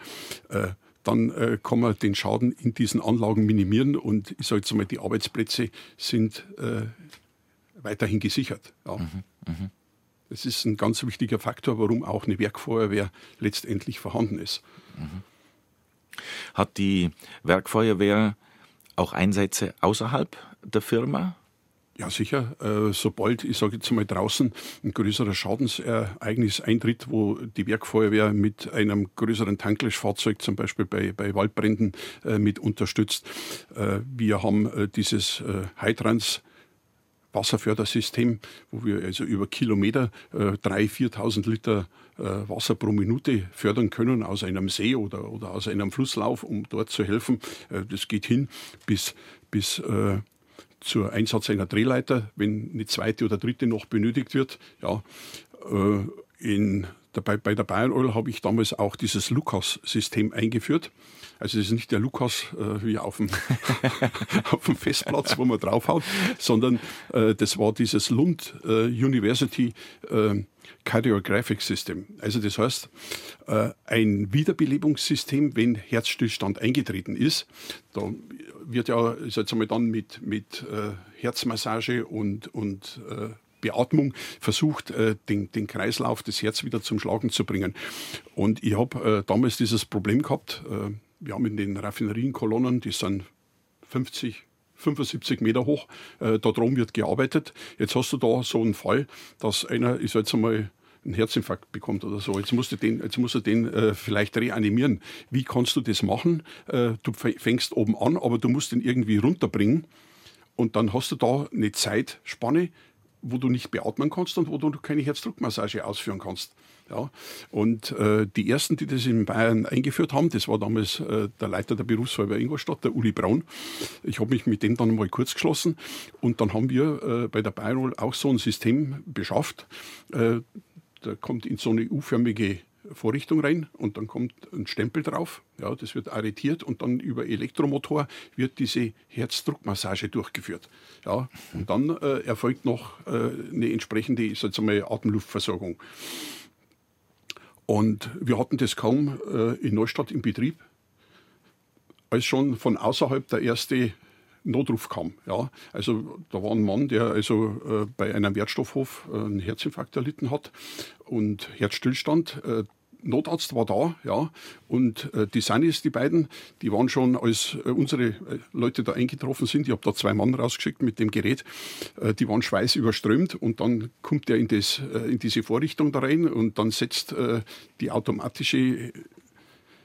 äh, dann äh, kann man den Schaden in diesen Anlagen minimieren und ich sage jetzt mal, die Arbeitsplätze sind äh, weiterhin gesichert. Ja. Mhm, mh. Das ist ein ganz wichtiger Faktor, warum auch eine Werkfeuerwehr letztendlich vorhanden ist. Mhm. Hat die Werkfeuerwehr auch Einsätze außerhalb der Firma? Ja, sicher. Äh, sobald, ich sage jetzt mal draußen, ein größerer Schadensereignis eintritt, wo die Werkfeuerwehr mit einem größeren Tanklöschfahrzeug zum Beispiel bei, bei Waldbränden äh, mit unterstützt. Äh, wir haben dieses Hytrans Wasserfördersystem, wo wir also über Kilometer äh, 3.000, 4.000 Liter Wasser pro Minute fördern können aus einem See oder, oder aus einem Flusslauf, um dort zu helfen. Äh, das geht hin bis, bis äh, zur Einsatz einer Drehleiter, wenn eine zweite oder dritte noch benötigt wird. Ja, äh, in Dabei, bei der Bayern Oil habe ich damals auch dieses Lukas-System eingeführt. Also es ist nicht der Lukas äh, wie auf dem, auf dem Festplatz, wo man draufhaut, sondern äh, das war dieses Lund äh, University äh, Cardiographic System. Also das heißt, äh, ein Wiederbelebungssystem, wenn Herzstillstand eingetreten ist. Da wird ja, ich sag mal dann mit, mit äh, Herzmassage und, und Beatmung versucht, den, den Kreislauf des Herz wieder zum Schlagen zu bringen. Und ich habe äh, damals dieses Problem gehabt. Äh, wir haben in den Raffinерienkolonnen, die sind 50, 75 Meter hoch, äh, da drum wird gearbeitet. Jetzt hast du da so einen Fall, dass einer, ich sag jetzt einmal, einen Herzinfarkt bekommt oder so. Jetzt musst du den, jetzt musst du den äh, vielleicht reanimieren. Wie kannst du das machen? Äh, du fängst oben an, aber du musst ihn irgendwie runterbringen. Und dann hast du da eine Zeitspanne, wo du nicht beatmen kannst und wo du keine Herzdruckmassage ausführen kannst. Ja, und äh, die ersten, die das in Bayern eingeführt haben, das war damals äh, der Leiter der Berufsfeuerwehr Ingolstadt, der Uli Braun. Ich habe mich mit dem dann mal kurz geschlossen und dann haben wir äh, bei der Bayerol auch so ein System beschafft. Äh, da kommt in so eine U-förmige Vorrichtung rein und dann kommt ein Stempel drauf. Ja, das wird arretiert und dann über Elektromotor wird diese Herzdruckmassage durchgeführt. Ja, und dann äh, erfolgt noch äh, eine entsprechende ich mal, Atemluftversorgung. Und wir hatten das kaum äh, in Neustadt im Betrieb, als schon von außerhalb der erste Notruf kam. Ja, also da war ein Mann, der also äh, bei einem Wertstoffhof äh, einen Herzinfarkt erlitten hat und Herzstillstand. Notarzt war da, ja, und äh, die Sanis, die beiden, die waren schon, als äh, unsere äh, Leute da eingetroffen sind, ich habe da zwei Mann rausgeschickt mit dem Gerät, äh, die waren schweißüberströmt und dann kommt der in, das, äh, in diese Vorrichtung da rein und dann setzt äh, die automatische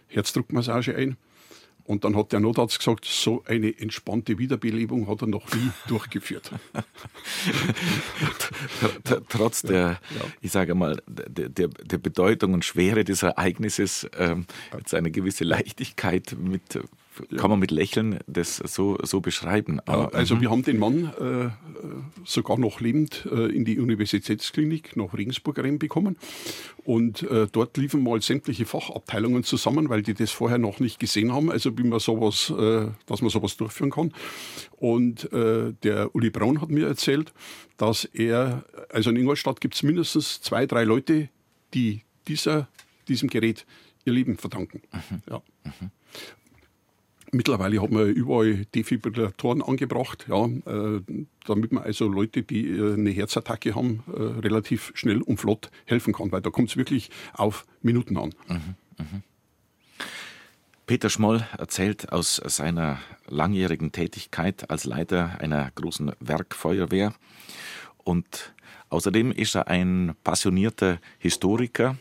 Herzdruckmassage ein. Und dann hat der Notarzt gesagt, so eine entspannte Wiederbelebung hat er noch nie durchgeführt. Trotz der, ja. ich sage mal, der, der, der, Bedeutung und Schwere des Ereignisses, ähm, jetzt eine gewisse Leichtigkeit mit kann man mit Lächeln das so, so beschreiben. Aber, also mhm. wir haben den Mann äh, sogar noch lebend äh, in die Universitätsklinik nach Regensburg reinbekommen. Und äh, dort liefen mal sämtliche Fachabteilungen zusammen, weil die das vorher noch nicht gesehen haben, also wie man sowas, äh, dass man sowas durchführen kann. Und äh, der Uli Braun hat mir erzählt, dass er, also in Ingolstadt gibt es mindestens zwei, drei Leute, die dieser, diesem Gerät ihr Leben verdanken. Mhm. Ja. Mhm. Mittlerweile hat man überall Defibrillatoren angebracht, ja, äh, damit man also Leute, die äh, eine Herzattacke haben, äh, relativ schnell und flott helfen kann, weil da kommt es wirklich auf Minuten an. Mhm, mh. Peter Schmoll erzählt aus seiner langjährigen Tätigkeit als Leiter einer großen Werkfeuerwehr und außerdem ist er ein passionierter Historiker.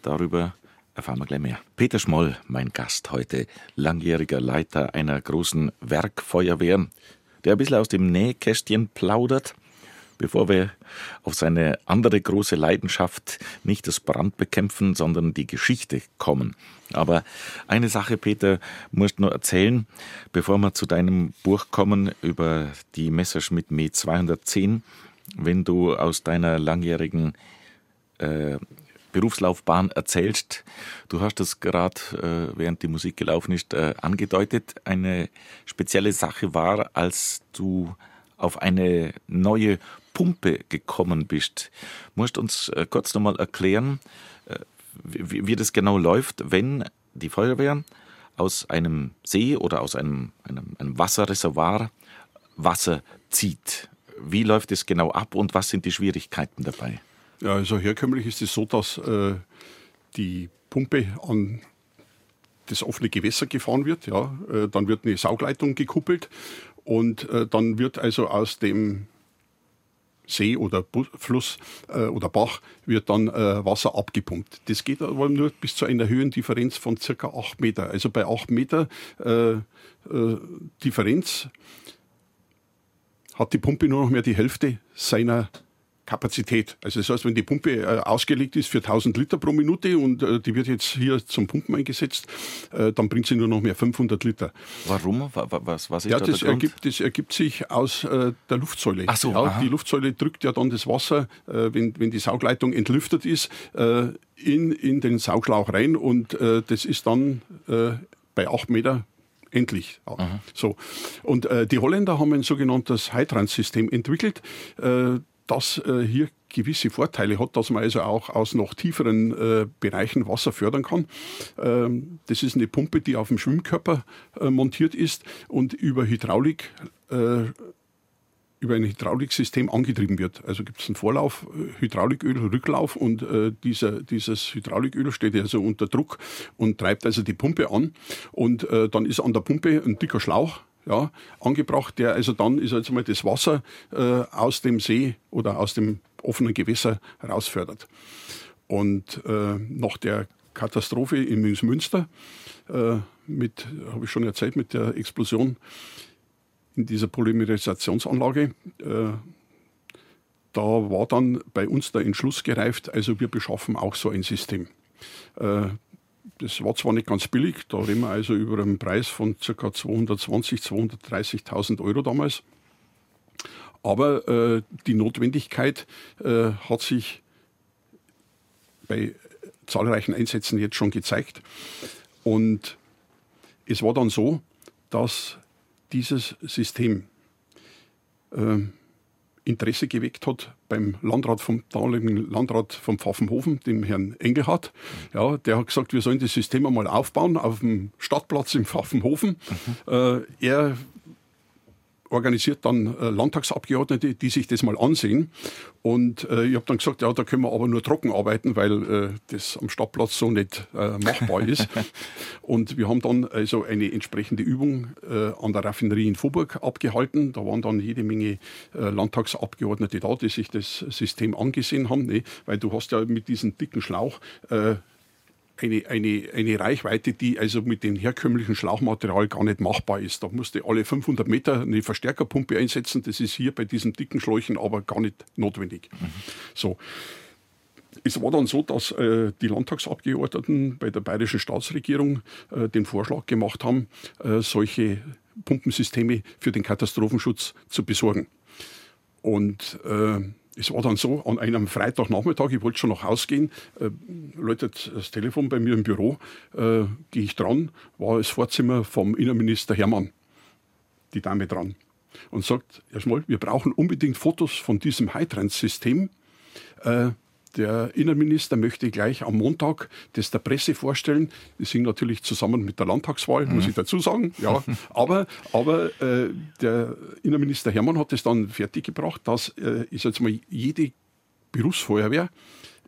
Darüber erfahren wir gleich mehr. Peter Schmoll, mein Gast heute, langjähriger Leiter einer großen Werkfeuerwehr, der ein bisschen aus dem Nähkästchen plaudert, bevor wir auf seine andere große Leidenschaft, nicht das Brandbekämpfen, sondern die Geschichte kommen. Aber eine Sache, Peter, musst du noch erzählen, bevor wir zu deinem Buch kommen über die Messerschmitt Me 210, wenn du aus deiner langjährigen äh, Berufslaufbahn erzählst. Du hast das gerade, äh, während die Musik gelaufen ist, äh, angedeutet. Eine spezielle Sache war, als du auf eine neue Pumpe gekommen bist. Musst uns äh, kurz nochmal erklären, äh, wie, wie das genau läuft, wenn die Feuerwehr aus einem See oder aus einem, einem, einem Wasserreservoir Wasser zieht. Wie läuft es genau ab und was sind die Schwierigkeiten dabei? Ja, also herkömmlich ist es so, dass äh, die Pumpe an das offene Gewässer gefahren wird. Ja, äh, dann wird eine Saugleitung gekuppelt und äh, dann wird also aus dem See oder Bu Fluss äh, oder Bach wird dann äh, Wasser abgepumpt. Das geht aber nur bis zu einer Höhendifferenz von circa 8 Meter. Also bei 8 Meter äh, Differenz hat die Pumpe nur noch mehr die Hälfte seiner Kapazität. Also das heißt, wenn die Pumpe äh, ausgelegt ist für 1000 Liter pro Minute und äh, die wird jetzt hier zum Pumpen eingesetzt, äh, dann bringt sie nur noch mehr 500 Liter. Warum? Was, was ist ja, da das ergibt, das ergibt sich aus der Luftsäule. Ach so, ja, aha. die Luftsäule drückt ja dann das Wasser, wenn, wenn die Saugleitung entlüftet ist, in, in den Saugschlauch rein und das ist dann bei 8 Meter endlich. Ja. So. Und äh, die Holländer haben ein sogenanntes Hydrant-System entwickelt, äh, das äh, hier gewisse Vorteile hat, dass man also auch aus noch tieferen äh, Bereichen Wasser fördern kann. Ähm, das ist eine Pumpe, die auf dem Schwimmkörper äh, montiert ist und über Hydraulik über ein Hydrauliksystem angetrieben wird. Also gibt es einen Vorlauf, Hydrauliköl, Rücklauf und äh, dieser, dieses Hydrauliköl steht also unter Druck und treibt also die Pumpe an. Und äh, dann ist an der Pumpe ein dicker Schlauch ja, angebracht, der also dann ist also mal das Wasser äh, aus dem See oder aus dem offenen Gewässer rausfördert. Und äh, nach der Katastrophe in Münster äh, habe ich schon erzählt, mit der Explosion in dieser Polymerisationsanlage. Äh, da war dann bei uns der Entschluss gereift, also wir beschaffen auch so ein System. Das war zwar nicht ganz billig, da reden wir also über einen Preis von ca. 220.000, 230.000 Euro damals. Aber äh, die Notwendigkeit äh, hat sich bei zahlreichen Einsätzen jetzt schon gezeigt. Und es war dann so, dass dieses System äh, Interesse geweckt hat beim Landrat vom damaligen Landrat vom Pfaffenhofen, dem Herrn Engelhardt. Ja, der hat gesagt, wir sollen das System einmal aufbauen auf dem Stadtplatz im Pfaffenhofen. Mhm. Äh, er organisiert dann äh, Landtagsabgeordnete, die sich das mal ansehen. Und äh, ich habe dann gesagt, ja, da können wir aber nur trocken arbeiten, weil äh, das am Stadtplatz so nicht äh, machbar ist. und wir haben dann also eine entsprechende Übung äh, an der Raffinerie in Vorburg abgehalten. Da waren dann jede Menge äh, Landtagsabgeordnete da, die sich das System angesehen haben, ne? weil du hast ja mit diesem dicken Schlauch eine, eine, eine Reichweite, die also mit dem herkömmlichen Schlauchmaterial gar nicht machbar ist. Da musste alle 500 Meter eine Verstärkerpumpe einsetzen. Das ist hier bei diesen dicken Schläuchen aber gar nicht notwendig. Mhm. So. Es war dann so, dass äh, die Landtagsabgeordneten bei der bayerischen Staatsregierung äh, den Vorschlag gemacht haben, äh, solche Pumpensysteme für den Katastrophenschutz zu besorgen. Und äh, es war dann so, an einem Freitagnachmittag, ich wollte schon nach Hause gehen, äh, läutet das Telefon bei mir im Büro, äh, gehe ich dran, war das Vorzimmer vom Innenminister Hermann, die Dame dran, und sagt, erstmal, wir brauchen unbedingt Fotos von diesem Hydrant-System. Äh, der Innenminister möchte gleich am Montag das der Presse vorstellen. Das hing natürlich zusammen mit der Landtagswahl, mhm. muss ich dazu sagen. Ja, aber aber äh, der Innenminister Hermann hat es dann fertiggebracht, dass äh, ich jetzt mal jede Berufsfeuerwehr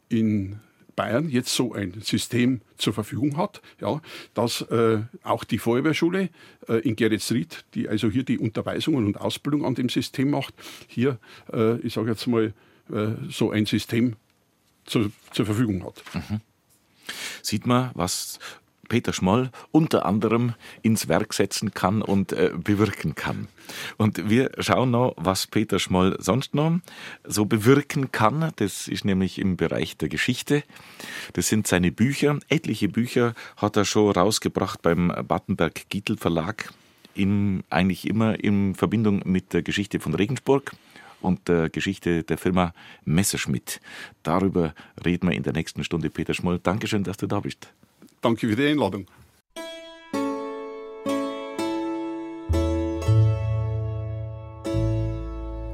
in Bayern jetzt so ein System zur Verfügung hat, ja, dass äh, auch die Feuerwehrschule äh, in Geretsried, die also hier die Unterweisungen und Ausbildung an dem System macht, hier, äh, ich sage jetzt mal, äh, so ein System zu, zur Verfügung hat. Mhm. Sieht man, was Peter Schmoll unter anderem ins Werk setzen kann und äh, bewirken kann. Und wir schauen noch, was Peter Schmoll sonst noch so bewirken kann. Das ist nämlich im Bereich der Geschichte. Das sind seine Bücher. Etliche Bücher hat er schon rausgebracht beim Battenberg-Gietel Verlag. In, eigentlich immer in Verbindung mit der Geschichte von Regensburg und der Geschichte der Firma Messerschmitt. Darüber reden wir in der nächsten Stunde. Peter Schmoll, Dankeschön, dass du da bist. Danke für die Einladung.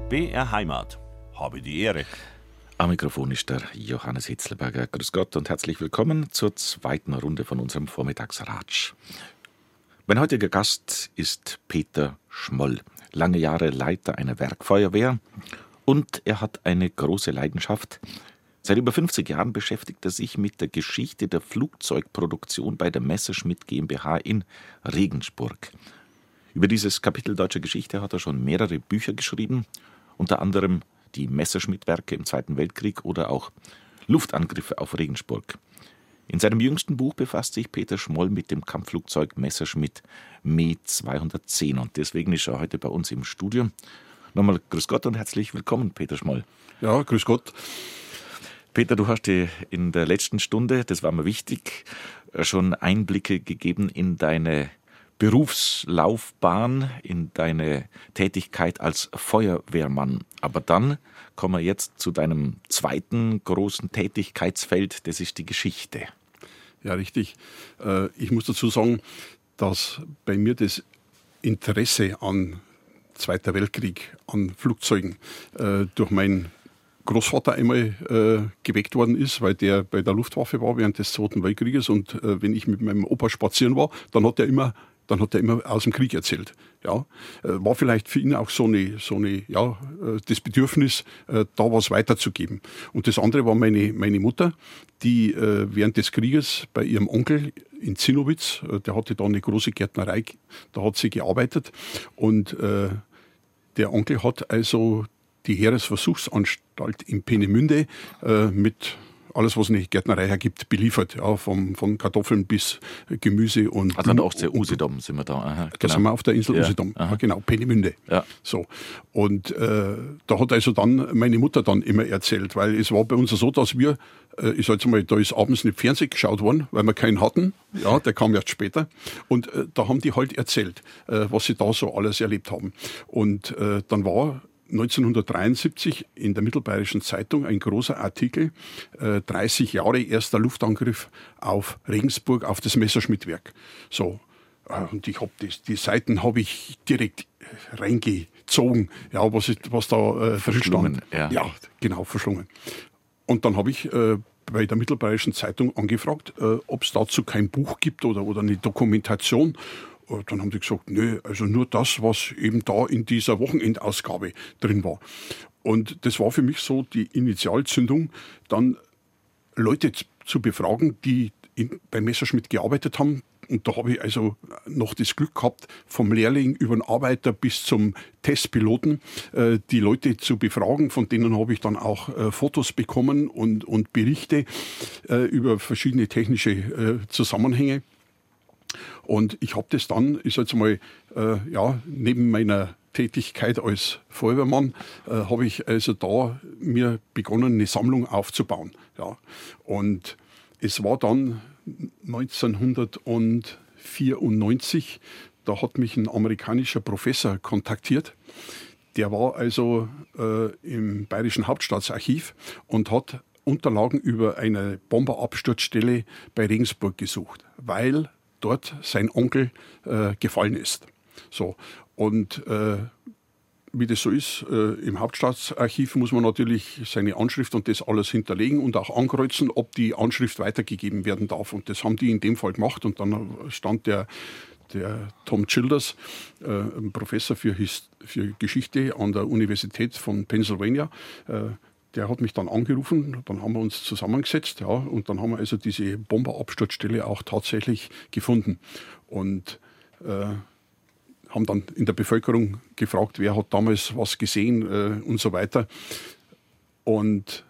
BR Heimat. Habe die Ehre. Am Mikrofon ist der Johannes Hitzelberger. Grüß Gott und herzlich willkommen zur zweiten Runde von unserem Vormittagsratsch. Mein heutiger Gast ist Peter Schmoll, lange Jahre Leiter einer Werkfeuerwehr und er hat eine große Leidenschaft. Seit über 50 Jahren beschäftigt er sich mit der Geschichte der Flugzeugproduktion bei der Messerschmitt GmbH in Regensburg. Über dieses Kapitel deutscher Geschichte hat er schon mehrere Bücher geschrieben unter anderem die Messerschmittwerke im Zweiten Weltkrieg oder auch Luftangriffe auf Regensburg. In seinem jüngsten Buch befasst sich Peter Schmoll mit dem Kampfflugzeug Messerschmitt Me 210 und deswegen ist er heute bei uns im Studio. Nochmal Grüß Gott und herzlich willkommen, Peter Schmoll. Ja, Grüß Gott. Peter, du hast dir in der letzten Stunde, das war mir wichtig, schon Einblicke gegeben in deine Berufslaufbahn, in deine Tätigkeit als Feuerwehrmann. Aber dann kommen wir jetzt zu deinem zweiten großen Tätigkeitsfeld, das ist die Geschichte. Ja, richtig. Äh, ich muss dazu sagen, dass bei mir das Interesse an Zweiter Weltkrieg, an Flugzeugen äh, durch meinen Großvater einmal äh, geweckt worden ist, weil der bei der Luftwaffe war während des Zweiten Weltkrieges und äh, wenn ich mit meinem Opa spazieren war, dann hat er immer dann hat er immer aus dem Krieg erzählt. Ja, äh, war vielleicht für ihn auch so eine, so eine, ja, äh, das Bedürfnis, äh, da was weiterzugeben. Und das andere war meine, meine Mutter, die während des Krieges bei ihrem Onkel in Zinnowitz, der hatte da eine große Gärtnerei, da hat sie gearbeitet und der Onkel hat also die Heeresversuchsanstalt in Peenemünde mit alles, was eine Gärtnerei hergibt, beliefert. Ja, vom, von Kartoffeln bis Gemüse und. Also an der Ostsee, Usedom sind wir da. Aha, genau. Da sind wir auf der Insel ja, Usedom. Ja, genau, Peenemünde. Ja. So. Und äh, da hat also dann meine Mutter dann immer erzählt, weil es war bei uns so, dass wir, äh, ich sag jetzt mal, da ist abends nicht Fernsehen geschaut worden, weil wir keinen hatten. Ja, der kam erst später. Und äh, da haben die halt erzählt, äh, was sie da so alles erlebt haben. Und äh, dann war 1973 in der Mittelbayerischen Zeitung ein großer Artikel, äh, 30 Jahre erster Luftangriff auf Regensburg, auf das Messerschmittwerk. So, äh, und ich habe die Seiten habe ich direkt reingezogen, ja, was, was da äh, verschlungen. Ja. ja, genau, verschlungen. Und dann habe ich äh, bei der Mittelbayerischen Zeitung angefragt, äh, ob es dazu kein Buch gibt oder, oder eine Dokumentation. Dann haben die gesagt, nö, also nur das, was eben da in dieser Wochenendausgabe drin war. Und das war für mich so die Initialzündung, dann Leute zu befragen, die in, bei Messerschmitt gearbeitet haben. Und da habe ich also noch das Glück gehabt, vom Lehrling über den Arbeiter bis zum Testpiloten, äh, die Leute zu befragen. Von denen habe ich dann auch äh, Fotos bekommen und, und Berichte äh, über verschiedene technische äh, Zusammenhänge. Und ich habe das dann, ich sage jetzt mal, äh, ja, neben meiner Tätigkeit als Feuerwehrmann äh, habe ich also da mir begonnen, eine Sammlung aufzubauen. Ja. Und es war dann 1994, da hat mich ein amerikanischer Professor kontaktiert. Der war also äh, im Bayerischen Hauptstaatsarchiv und hat Unterlagen über eine Bomberabsturzstelle bei Regensburg gesucht, weil dort sein Onkel äh, gefallen ist. So. Und äh, wie das so ist, äh, im Hauptstaatsarchiv muss man natürlich seine Anschrift und das alles hinterlegen und auch ankreuzen, ob die Anschrift weitergegeben werden darf. Und das haben die in dem Fall gemacht. Und dann stand der, der Tom Childers, äh, Professor für, Hist für Geschichte an der Universität von Pennsylvania, äh, der hat mich dann angerufen, dann haben wir uns zusammengesetzt, ja, und dann haben wir also diese Bomberabsturzstelle auch tatsächlich gefunden. Und äh, haben dann in der Bevölkerung gefragt, wer hat damals was gesehen äh, und so weiter. Und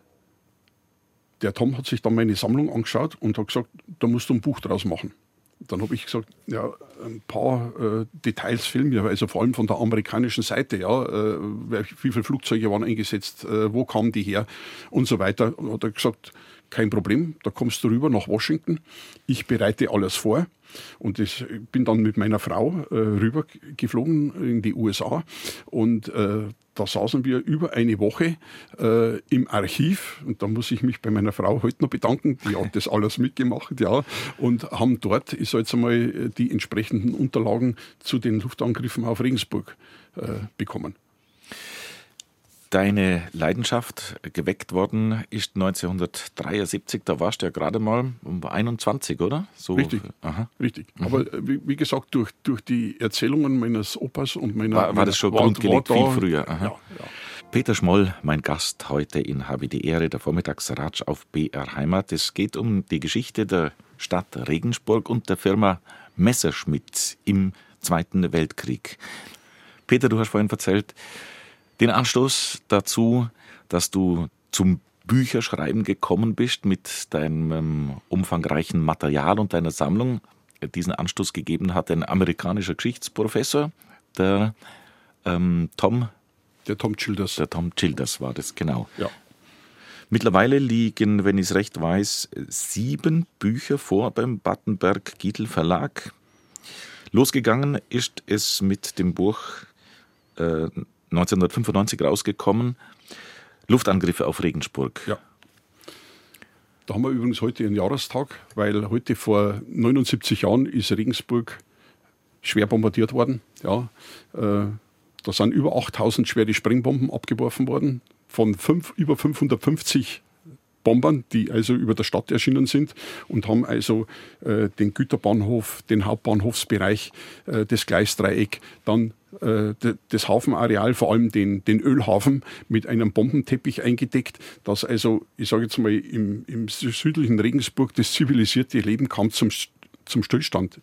der Tom hat sich dann meine Sammlung angeschaut und hat gesagt, da musst du ein Buch draus machen. Dann habe ich gesagt, ja, ein paar äh, Details filmen wir, also vor allem von der amerikanischen Seite, ja, äh, wie viele Flugzeuge waren eingesetzt, äh, wo kamen die her und so weiter. Und hat er gesagt, kein Problem, da kommst du rüber nach Washington, ich bereite alles vor Und ich bin dann mit meiner Frau äh, rübergeflogen in die USA und äh, da saßen wir über eine Woche äh, im Archiv. Und da muss ich mich bei meiner Frau heute noch bedanken, die hat das alles mitgemacht, ja, und haben dort, ich sage jetzt einmal, die entsprechenden Unterlagen zu den Luftangriffen auf Regensburg äh, bekommen. Deine Leidenschaft geweckt worden ist 1973, da warst du ja gerade mal um 21, oder? So, Richtig. Aha. Richtig. Mhm. Aber äh, wie, wie, gesagt, durch, durch die Erzählungen meines Opas und meiner. War, war das schon war, grundgelegt, war da, viel früher? Aha. Ja, ja. Peter Schmoll, mein Gast heute in Habe die Ehre, der Vormittagsratsch auf BR Heimat. Es geht um die Geschichte der Stadt Regensburg und der Firma Messerschmitt im Zweiten Weltkrieg. Peter, du hast vorhin erzählt, den Anstoß dazu, dass du zum Bücherschreiben gekommen bist mit deinem ähm, umfangreichen Material und deiner Sammlung. Diesen Anstoß gegeben hat ein amerikanischer Geschichtsprofessor, der ähm, Tom. Der Tom Childers. Der Tom Childers war das, genau. Ja. Mittlerweile liegen, wenn ich es recht weiß, sieben Bücher vor beim Battenberg-Giedel Verlag. Losgegangen ist es mit dem Buch äh, 1995 rausgekommen. Luftangriffe auf Regensburg. Ja. Da haben wir übrigens heute einen Jahrestag, weil heute vor 79 Jahren ist Regensburg schwer bombardiert worden. Ja, äh, da sind über 8000 schwere Sprengbomben abgeworfen worden, von fünf, über 550 Bombern, die also über der Stadt erschienen sind und haben also äh, den Güterbahnhof, den Hauptbahnhofsbereich, äh, das Gleisdreieck, dann äh, das Hafenareal, vor allem den, den Ölhafen, mit einem Bombenteppich eingedeckt, dass also, ich sage jetzt mal, im, im südlichen Regensburg das zivilisierte Leben kam zum zum Stillstand.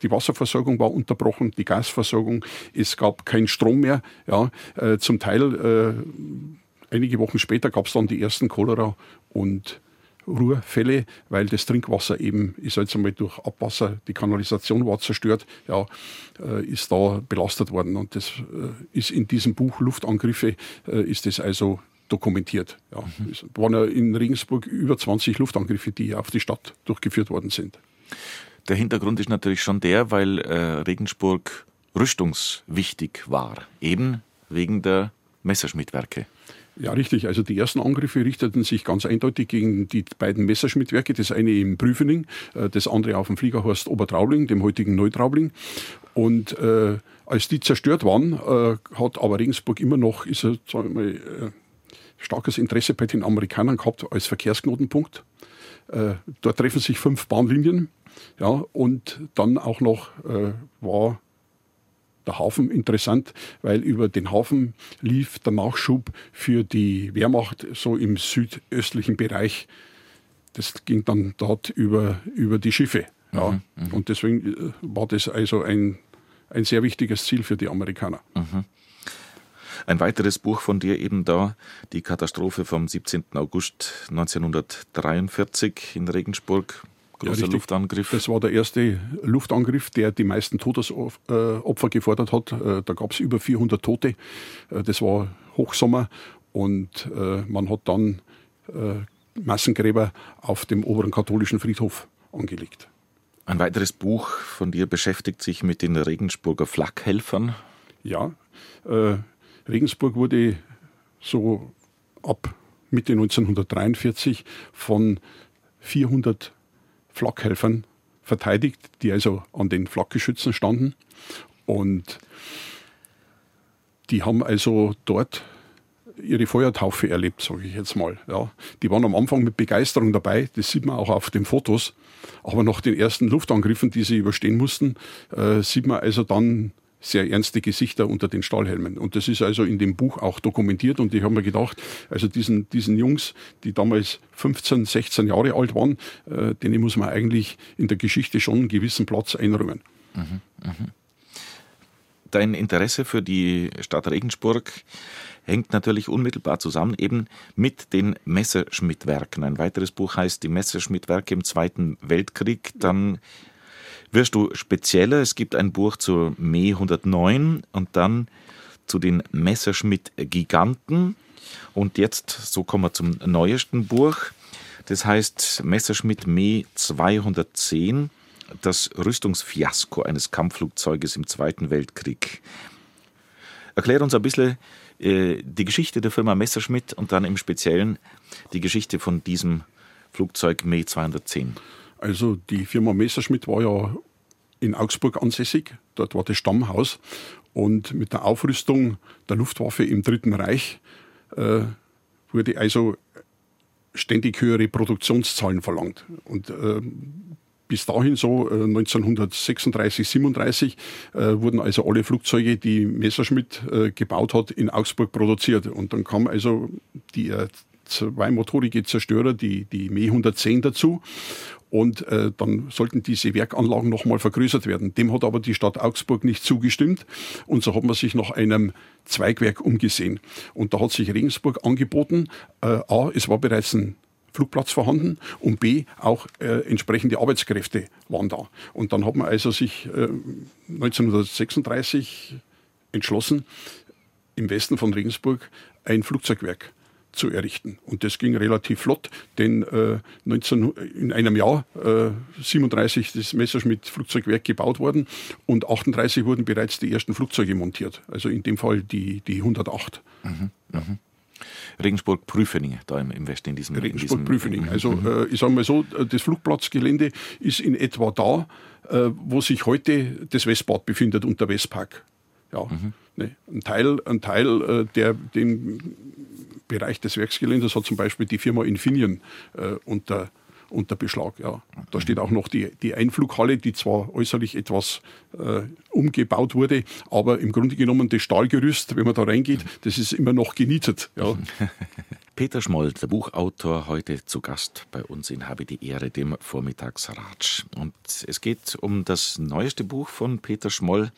Die Wasserversorgung war unterbrochen, die Gasversorgung, es gab keinen Strom mehr. Ja, äh, zum Teil, äh, einige Wochen später, gab es dann die ersten Cholera- und Ruhrfälle, weil das Trinkwasser eben, ich sage jetzt einmal durch Abwasser, die Kanalisation war zerstört, ja, äh, ist da belastet worden. Und das äh, ist in diesem Buch Luftangriffe, äh, ist das also dokumentiert. Ja. Mhm. Es waren ja in Regensburg über 20 Luftangriffe, die auf die Stadt durchgeführt worden sind. Der Hintergrund ist natürlich schon der, weil äh, Regensburg rüstungswichtig war, eben wegen der Messerschmittwerke. Ja, richtig. Also die ersten Angriffe richteten sich ganz eindeutig gegen die beiden Messerschmittwerke. Das eine im Prüfening, äh, das andere auf dem Fliegerhorst Obertraubling, dem heutigen Neutraubling. Und äh, als die zerstört waren, äh, hat aber Regensburg immer noch ist er, mal, äh, starkes Interesse bei den Amerikanern gehabt als Verkehrsknotenpunkt. Äh, dort treffen sich fünf Bahnlinien. Ja, und dann auch noch äh, war der Hafen interessant, weil über den Hafen lief der Nachschub für die Wehrmacht so im südöstlichen Bereich. Das ging dann dort über, über die Schiffe. Ja. Mhm, mhm. Und deswegen äh, war das also ein, ein sehr wichtiges Ziel für die Amerikaner. Mhm. Ein weiteres Buch von dir eben da, die Katastrophe vom 17. August 1943 in Regensburg. Großer ja, Luftangriff. Das war der erste Luftangriff, der die meisten Todesopfer gefordert hat. Äh, da gab es über 400 Tote. Äh, das war Hochsommer und äh, man hat dann Massengräber auf dem oberen katholischen Friedhof angelegt. Ein weiteres Buch von dir beschäftigt sich mit den Regensburger Flakhelfern. Ja, äh, Regensburg wurde so ab Mitte 1943 von 400 Flakhelfern verteidigt, die also an den Flakgeschützen standen. Und die haben also dort ihre Feuertaufe erlebt, sage ich jetzt mal. Ja, die waren am Anfang mit Begeisterung dabei, das sieht man auch auf den Fotos. Aber nach den ersten Luftangriffen, die sie überstehen mussten, äh, sieht man also dann sehr ernste Gesichter unter den Stahlhelmen. Und das ist also in dem Buch auch dokumentiert. Und ich habe mir gedacht, also diesen, diesen Jungs, die damals 15, 16 Jahre alt waren, äh, denen muss man eigentlich in der Geschichte schon einen gewissen Platz einräumen. Mhm, mh. Dein Interesse für die Stadt Regensburg hängt natürlich unmittelbar zusammen eben mit den Messerschmittwerken. Ein weiteres Buch heißt Die Messerschmittwerke im Zweiten Weltkrieg. Dann wirst du spezieller. Es gibt ein Buch zur Me 109 und dann zu den Messerschmitt-Giganten. Und jetzt, so kommen wir zum neuesten Buch. Das heißt Messerschmitt Me 210, das Rüstungsfiasko eines Kampfflugzeuges im Zweiten Weltkrieg. Erklärt uns ein bisschen äh, die Geschichte der Firma Messerschmitt und dann im Speziellen die Geschichte von diesem Flugzeug Me 210. Also die Firma Messerschmitt war ja in Augsburg ansässig. Dort war das Stammhaus. Und mit der Aufrüstung der Luftwaffe im Dritten Reich äh, wurde also ständig höhere Produktionszahlen verlangt. Und äh, bis dahin so äh, 1936, 37 äh, wurden also alle Flugzeuge, die Messerschmitt äh, gebaut hat, in Augsburg produziert. Und dann kam also die äh, zweimotorige Zerstörer, die, die Me 110 dazu. Und äh, dann sollten diese Werkanlagen nochmal vergrößert werden. Dem hat aber die Stadt Augsburg nicht zugestimmt. Und so hat man sich nach einem Zweigwerk umgesehen. Und da hat sich Regensburg angeboten. Äh, A, es war bereits ein Flugplatz vorhanden und B, auch äh, entsprechende Arbeitskräfte waren da. Und dann hat man also sich äh, 1936 entschlossen, im Westen von Regensburg ein Flugzeugwerk zu errichten. Und das ging relativ flott, denn äh, 19, in einem Jahr äh, 37 das Messerschmitt-Flugzeugwerk gebaut worden und 38 wurden bereits die ersten Flugzeuge montiert. Also in dem Fall die, die 108. Mhm, mhm. Regensburg-Prüfening, da im, Westen in diesem Regensburg-Prüfening. Also mhm. äh, ich sage mal so, das Flugplatzgelände ist in etwa da, äh, wo sich heute das Westbad befindet und der Westpark. Ja, mhm. ne, ein Teil, ein Teil äh, der den Bereich des Werksgeländes hat zum Beispiel die Firma Infineon äh, unter unter Beschlag. Ja. Da steht auch noch die, die Einflughalle, die zwar äußerlich etwas äh, umgebaut wurde, aber im Grunde genommen das Stahlgerüst, wenn man da reingeht, das ist immer noch genietet. Ja. Peter Schmoll, der Buchautor, heute zu Gast bei uns in Habe die Ehre, dem Vormittagsratsch. Und es geht um das neueste Buch von Peter Schmoll,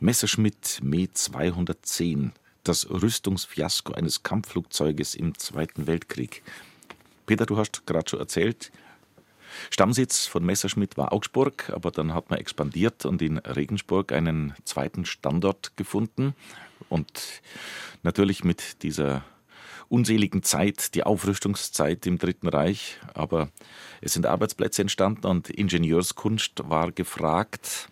Messerschmitt Me 210, das Rüstungsfiasko eines Kampfflugzeuges im Zweiten Weltkrieg. Peter, du hast gerade schon erzählt, Stammsitz von Messerschmitt war Augsburg, aber dann hat man expandiert und in Regensburg einen zweiten Standort gefunden. Und natürlich mit dieser unseligen Zeit, die Aufrüstungszeit im Dritten Reich, aber es sind Arbeitsplätze entstanden und Ingenieurskunst war gefragt.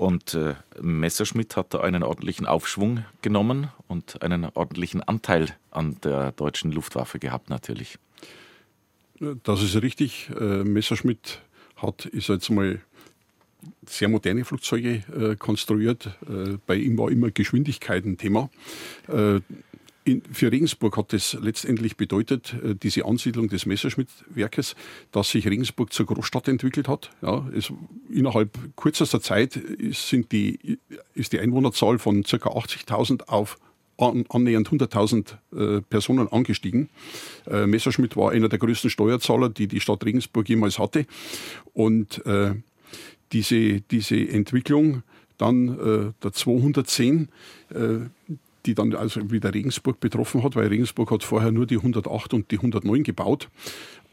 Und äh, Messerschmitt hat da einen ordentlichen Aufschwung genommen und einen ordentlichen Anteil an der deutschen Luftwaffe gehabt natürlich. Das ist richtig. Äh, Messerschmitt hat, ist jetzt mal sehr moderne Flugzeuge äh, konstruiert. Äh, bei ihm war immer Geschwindigkeit ein Thema. Äh, in, für Regensburg hat das letztendlich bedeutet, äh, diese Ansiedlung des Messerschmitt-Werkes, dass sich Regensburg zur Großstadt entwickelt hat. Ja, es, innerhalb kürzester Zeit ist, die, ist die Einwohnerzahl von ca. 80.000 auf annähernd 100.000 äh, Personen angestiegen. Äh, Messerschmitt war einer der größten Steuerzahler, die die Stadt Regensburg jemals hatte. Und äh, diese, diese Entwicklung dann äh, der 210, äh, die dann also wieder Regensburg betroffen hat, weil Regensburg hat vorher nur die 108 und die 109 gebaut.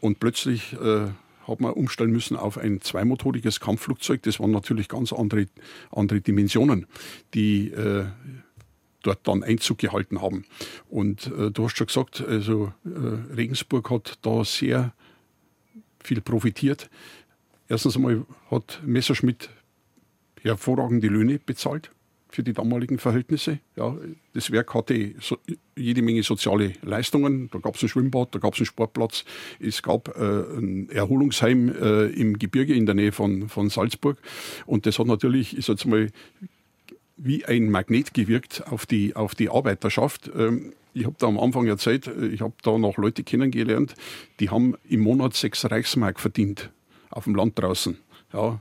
Und plötzlich äh, hat man umstellen müssen auf ein zweimotoriges Kampfflugzeug. Das waren natürlich ganz andere, andere Dimensionen, die äh, dort dann Einzug gehalten haben. Und äh, du hast schon gesagt, also äh, Regensburg hat da sehr viel profitiert. Erstens einmal hat Messerschmitt hervorragende Löhne bezahlt für die damaligen Verhältnisse. Ja, das Werk hatte so, jede Menge soziale Leistungen. Da gab es ein Schwimmbad, da gab es einen Sportplatz, es gab äh, ein Erholungsheim äh, im Gebirge in der Nähe von, von Salzburg. Und das hat natürlich, ich sag mal, wie ein Magnet gewirkt auf die, auf die Arbeiterschaft. Ähm, ich habe da am Anfang erzählt, äh, ich habe da noch Leute kennengelernt, die haben im Monat sechs Reichsmark verdient auf dem Land draußen. Ja.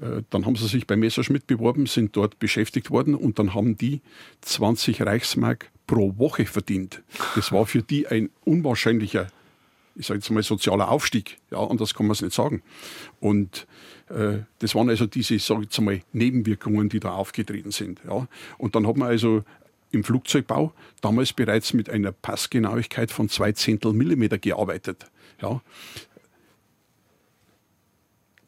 Äh, dann haben sie sich bei Messerschmitt beworben, sind dort beschäftigt worden und dann haben die 20 Reichsmark pro Woche verdient. Das war für die ein unwahrscheinlicher, ich sage jetzt mal, sozialer Aufstieg. Ja, anders kann man es nicht sagen. Und äh, das waren also diese, sage ich mal, Nebenwirkungen, die da aufgetreten sind. Ja. Und dann hat man also im Flugzeugbau damals bereits mit einer Passgenauigkeit von zwei Zehntel Millimeter gearbeitet. Ja.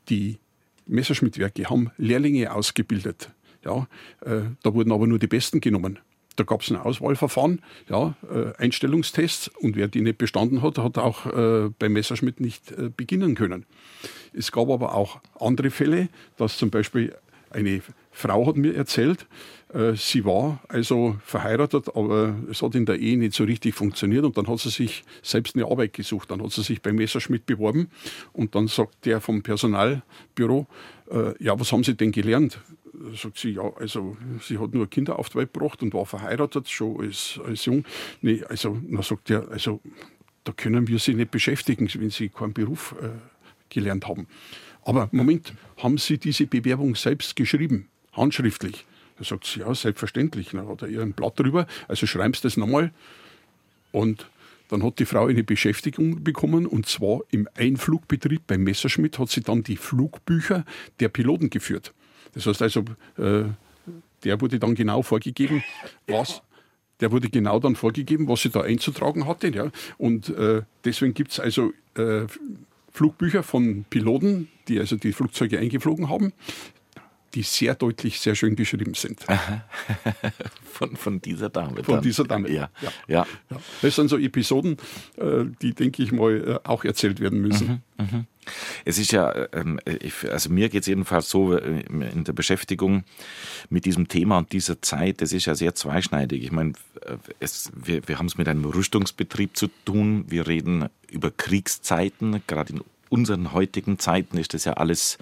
Die Messerschmittwerke haben Lehrlinge ausgebildet. Ja. Äh, da wurden aber nur die Besten genommen. da gab es ein Auswahlverfahren, ja, äh, Einstellungstests und wer die nicht bestanden hat, hat auch äh, bei Messerschmitt nicht äh, beginnen können. Es gab aber auch andere Fälle, dass zum Beispiel eine Frau hat mir erzählt, äh, sie war also verheiratet, aber es hat in der Ehe nicht so richtig funktioniert und dann hat sie sich selbst eine Arbeit gesucht. Dann hat sie sich bei Messerschmidt beworben und dann sagt der vom Personalbüro, äh, ja, was haben Sie denn gelernt? sagt sie, ja, also sie hat nur Kinder auf die Welt gebracht und war verheiratet, schon als, als jung. Nee, also, dann sagt er, also da können wir sie nicht beschäftigen, wenn sie keinen Beruf äh, gelernt haben. Aber Moment, haben Sie diese Bewerbung selbst geschrieben, handschriftlich? Da sagt sie, ja, selbstverständlich. Dann hat er ihr ein Blatt drüber, also schreiben Sie das nochmal. Und dann hat die Frau eine Beschäftigung bekommen und zwar im Einflugbetrieb bei Messerschmidt hat sie dann die Flugbücher der Piloten geführt. Das heißt also, äh, der wurde dann genau vorgegeben, was der wurde genau dann vorgegeben, was sie da einzutragen hatte. Ja. Und äh, deswegen gibt es also äh, Flugbücher von Piloten, die also die Flugzeuge eingeflogen haben, die sehr deutlich, sehr schön geschrieben sind. von, von dieser Dame. Von dann. dieser Dame. Ja. Ja. ja. ja. Das sind so Episoden, äh, die, denke ich mal, äh, auch erzählt werden müssen. Mhm, mh. Es ist ja, ähm, also mir geht es jedenfalls so äh, in der Beschäftigung mit diesem Thema und dieser Zeit, das ist ja sehr zweischneidig. Ich meine, es, wir, wir haben es mit einem Rüstungsbetrieb zu tun. Wir reden über Kriegszeiten. Gerade in unseren heutigen Zeiten ist das ja alles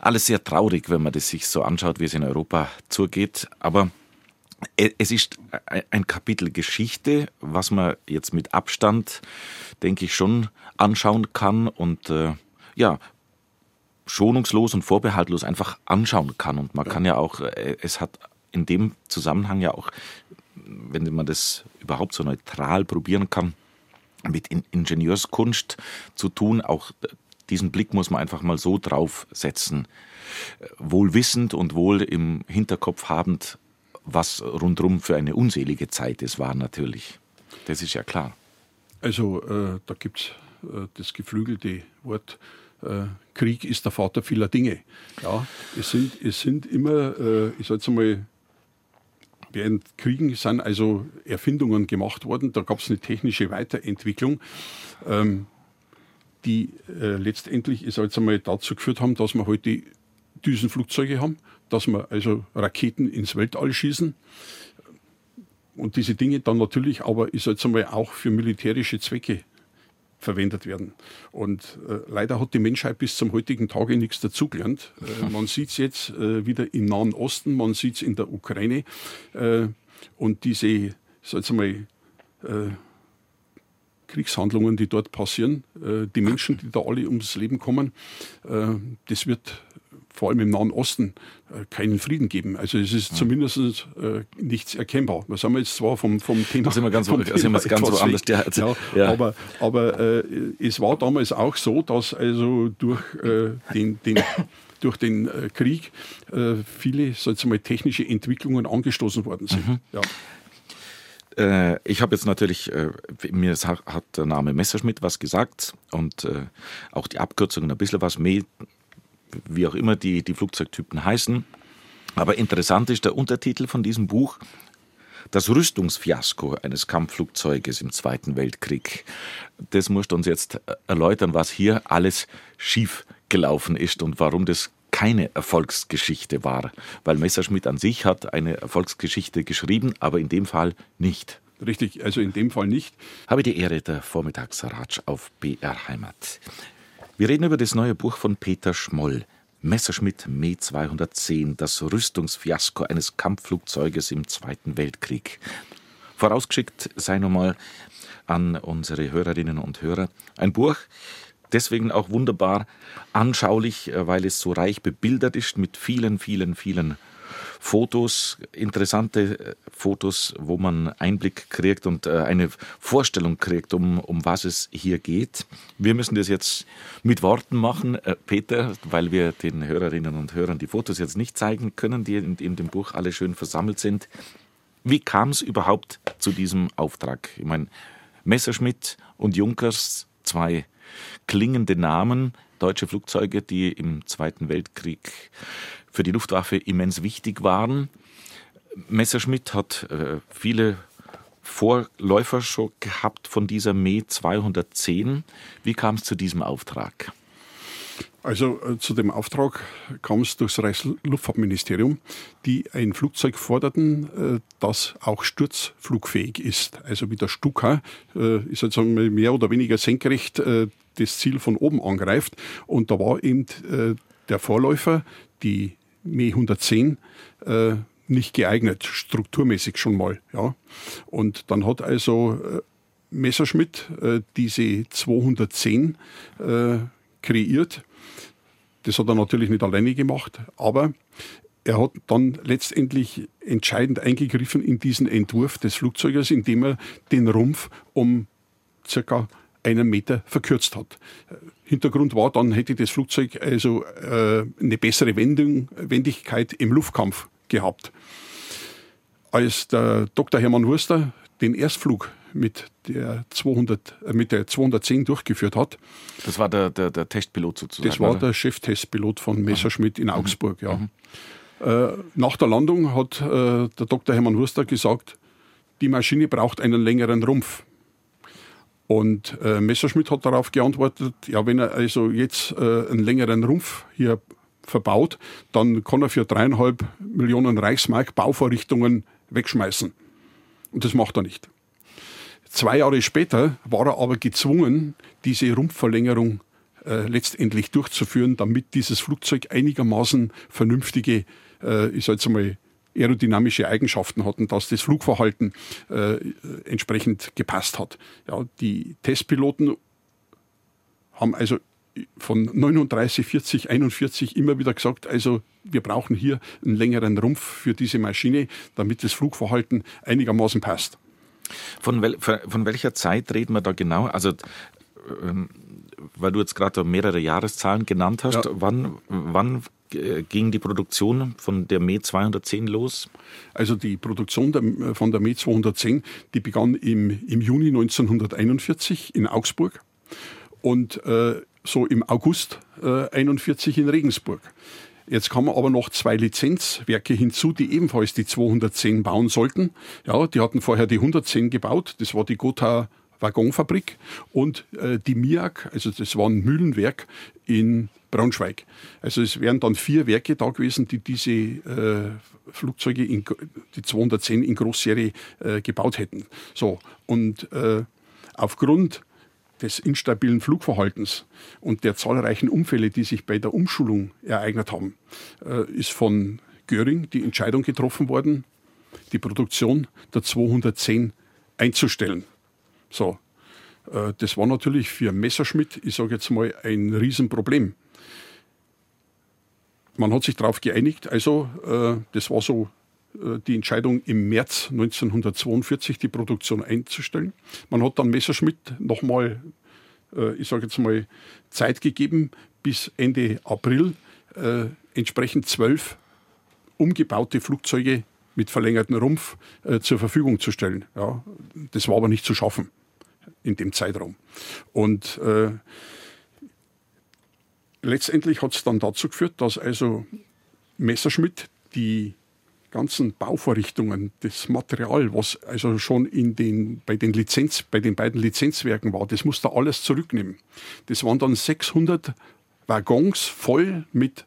alles sehr traurig, wenn man das sich so anschaut, wie es in Europa zugeht. Aber es ist ein Kapitel Geschichte, was man jetzt mit Abstand, denke ich, schon anschauen kann und äh, ja, schonungslos und vorbehaltlos einfach anschauen kann. Und man kann ja auch, äh, es hat in dem Zusammenhang ja auch, wenn man das überhaupt so neutral probieren kann, mit Ingenieurskunst zu tun, auch diesen Blick muss man einfach mal so draufsetzen. Wohl wissend und wohl im Hinterkopf habend, was rundrum für eine unselige Zeit es war, natürlich. Das ist ja klar. Also, äh, da gibt es äh, das geflügelte Wort, äh, Krieg ist der Vater vieler Dinge. Ja, es sind, es sind immer, äh, ich sage jetzt einmal, während Kriegen sind also Erfindungen gemacht worden, da gab es eine technische Weiterentwicklung. Ähm, die äh, letztendlich ist jetzt einmal dazu geführt haben, dass wir heute Düsenflugzeuge haben, dass wir also Raketen ins Weltall schießen. Und diese Dinge dann natürlich aber ist jetzt einmal auch für militärische Zwecke verwendet werden. Und äh, leider hat die Menschheit bis zum heutigen Tage nichts dazugelernt. Äh, man sieht es jetzt äh, wieder im Nahen Osten, man sieht es in der Ukraine. Äh, und diese, sag ich mal, Kriegshandlungen, die dort passieren, äh, die Menschen, die da alle ums Leben kommen, äh, das wird vor allem im Nahen Osten äh, keinen Frieden geben. Also es ist ja. zumindest äh, nichts erkennbar. Da sind wir jetzt zwar vom, vom Thema, da sind wir ganz, vom Thema sind wir ganz so anders. Ja, ja, ja, Aber, aber äh, es war damals auch so, dass also durch äh, den, den durch den Krieg viele mal, technische Entwicklungen angestoßen worden sind. Mhm. Äh, ich habe jetzt natürlich, äh, mir hat der Name Messerschmidt was gesagt und äh, auch die Abkürzungen ein bisschen was mehr, wie auch immer die, die Flugzeugtypen heißen. Aber interessant ist der Untertitel von diesem Buch, das Rüstungsfiasko eines Kampfflugzeuges im Zweiten Weltkrieg. Das musst du uns jetzt erläutern, was hier alles schief gelaufen ist und warum das keine Erfolgsgeschichte war, weil Messerschmidt an sich hat eine Erfolgsgeschichte geschrieben, aber in dem Fall nicht. Richtig, also in dem Fall nicht. Habe die Ehre der Vormittagsratsch auf BR Heimat. Wir reden über das neue Buch von Peter Schmoll. Messerschmitt Me 210, das Rüstungsfiasko eines Kampfflugzeuges im Zweiten Weltkrieg. Vorausgeschickt sei nochmal an unsere Hörerinnen und Hörer ein Buch, deswegen auch wunderbar anschaulich, äh, weil es so reich bebildert ist mit vielen, vielen, vielen Fotos, interessante äh, Fotos, wo man Einblick kriegt und äh, eine Vorstellung kriegt, um, um was es hier geht. Wir müssen das jetzt mit Worten machen, Peter, weil wir den Hörerinnen und Hörern die Fotos jetzt nicht zeigen können, die in, in dem Buch alle schön versammelt sind. Wie kam es überhaupt zu diesem Auftrag? Ich meine, Messerschmidt und Junkers, zwei klingende Namen, deutsche Flugzeuge, die im Zweiten Weltkrieg für die Luftwaffe immens wichtig waren. Messerschmitt hat äh, viele Vorläufer schon gehabt von dieser Me 210. Wie kam es zu diesem Auftrag? Also äh, zu dem Auftrag kam es durchs Reichsluftfahrtministerium, die ein Flugzeug forderten, äh, das auch sturzflugfähig ist. Also wie der Stuka äh, ist jetzt mehr oder weniger senkrecht äh, das Ziel von oben angreift. Und da war eben äh, der Vorläufer, die Me 110, äh, nicht geeignet, strukturmäßig schon mal. Ja. Und dann hat also äh, Messerschmitt äh, diese 210 äh, kreiert. Das hat er natürlich nicht alleine gemacht, aber er hat dann letztendlich entscheidend eingegriffen in diesen Entwurf des Flugzeuges, indem er den Rumpf um circa einen Meter verkürzt hat. Hintergrund war, dann hätte das Flugzeug also äh, eine bessere Wendung, Wendigkeit im Luftkampf gehabt. Als der Dr. Hermann Wurster den Erstflug mit der, 200, äh, mit der 210 durchgeführt hat. Das war der, der, der Testpilot sozusagen? Das war oder? der Cheftestpilot von Messerschmitt in mhm. Augsburg, ja. Mhm. Äh, nach der Landung hat äh, der Dr. Hermann Wurster gesagt, die Maschine braucht einen längeren Rumpf. Und äh, Messerschmitt hat darauf geantwortet, ja, wenn er also jetzt äh, einen längeren Rumpf hier verbaut, dann kann er für dreieinhalb Millionen Reichsmark Bauvorrichtungen wegschmeißen. Und das macht er nicht. Zwei Jahre später war er aber gezwungen, diese Rumpfverlängerung äh, letztendlich durchzuführen, damit dieses Flugzeug einigermaßen vernünftige, äh, ich sage jetzt mal, aerodynamische Eigenschaften hatten, dass das Flugverhalten äh, entsprechend gepasst hat. Ja, die Testpiloten haben also von 39, 40, 41 immer wieder gesagt, also wir brauchen hier einen längeren Rumpf für diese Maschine, damit das Flugverhalten einigermaßen passt. Von, wel, von welcher Zeit reden wir da genau? Also ähm, weil du jetzt gerade mehrere Jahreszahlen genannt hast, ja. wann, wann ging die Produktion von der Me 210 los? Also die Produktion der, von der Me 210, die begann im, im Juni 1941 in Augsburg und äh, so im August äh, 41 in Regensburg. Jetzt kommen aber noch zwei Lizenzwerke hinzu, die ebenfalls die 210 bauen sollten. Ja, die hatten vorher die 110 gebaut. Das war die Gotha Waggonfabrik und äh, die MIAG, also das war ein Mühlenwerk in Braunschweig. Also es wären dann vier Werke da gewesen, die diese äh, Flugzeuge, in, die 210 in Großserie äh, gebaut hätten. So, und äh, aufgrund des instabilen Flugverhaltens und der zahlreichen Unfälle, die sich bei der Umschulung ereignet haben, äh, ist von Göring die Entscheidung getroffen worden, die Produktion der 210 einzustellen. So, äh, das war natürlich für Messerschmitt, ich sage jetzt mal, ein Riesenproblem. Man hat sich darauf geeinigt, also äh, das war so die Entscheidung im März 1942 die Produktion einzustellen. Man hat dann Messerschmitt nochmal, äh, ich sage jetzt mal, Zeit gegeben, bis Ende April äh, entsprechend zwölf umgebaute Flugzeuge mit verlängertem Rumpf äh, zur Verfügung zu stellen. Ja, das war aber nicht zu schaffen in dem Zeitraum. Und äh, letztendlich hat es dann dazu geführt, dass also Messerschmitt die ganzen Bauvorrichtungen, das Material, was also schon in den, bei, den Lizenz, bei den beiden Lizenzwerken war, das musste alles zurücknehmen. Das waren dann 600 Waggons voll mit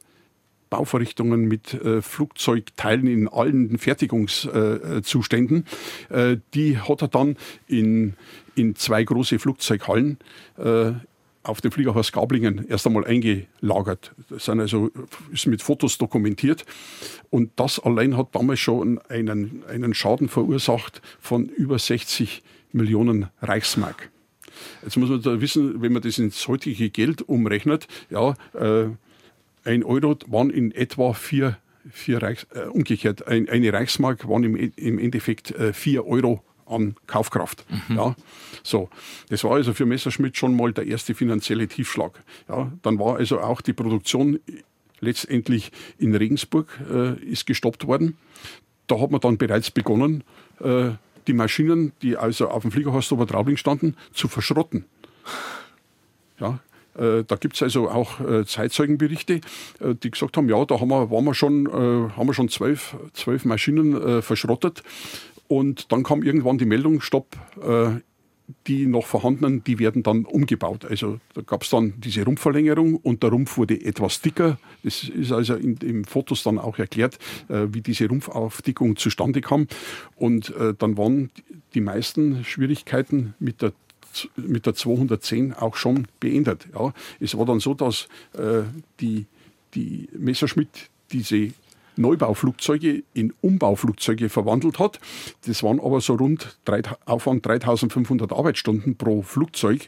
Bauvorrichtungen mit äh, Flugzeugteilen in allen Fertigungszuständen. Äh, äh, die hat er dann in, in zwei große Flugzeughallen äh, auf dem Fliegerhaus Gablingen erst einmal eingelagert. Das sind also, ist mit Fotos dokumentiert. Und das allein hat damals schon einen, einen Schaden verursacht von über 60 Millionen Reichsmark. Jetzt muss man da wissen, wenn man das ins heutige Geld umrechnet, ja, äh, ein Euro waren in etwa vier, vier Reichs, äh, umgekehrt, ein, eine Reichsmark waren im, im Endeffekt äh, vier Euro an Kaufkraft. Mhm. Ja, so. Das war also für Messerschmitt schon mal der erste finanzielle Tiefschlag. Ja, dann war also auch die Produktion letztendlich in Regensburg äh, ist gestoppt worden. Da hat man dann bereits begonnen, äh, die Maschinen, die also auf dem Fliegerhorst Obertraubling standen, zu verschrotten. Ja, Äh, da gibt es also auch äh, Zeitzeugenberichte, äh, die gesagt haben, ja, da haben wir, waren wir schon, haben wir schon zwölf, zwölf Maschinen verschrottet. Und dann kam irgendwann die Meldung, stopp, die noch vorhandenen, die werden dann umgebaut. Also da gab es dann diese Rumpfverlängerung und der Rumpf wurde etwas dicker. Das ist also in, in Fotos dann auch erklärt, äh, wie diese Rumpfaufdickung zustande kam. Und äh, dann waren die meisten Schwierigkeiten mit der mit der 210 auch schon beendet. Ja, es war dann so, dass äh, die, die Messerschmitt diese Neubauflugzeuge in Umbauflugzeuge verwandelt hat. Das waren aber so rund Aufwand 3500 Arbeitsstunden pro Flugzeug.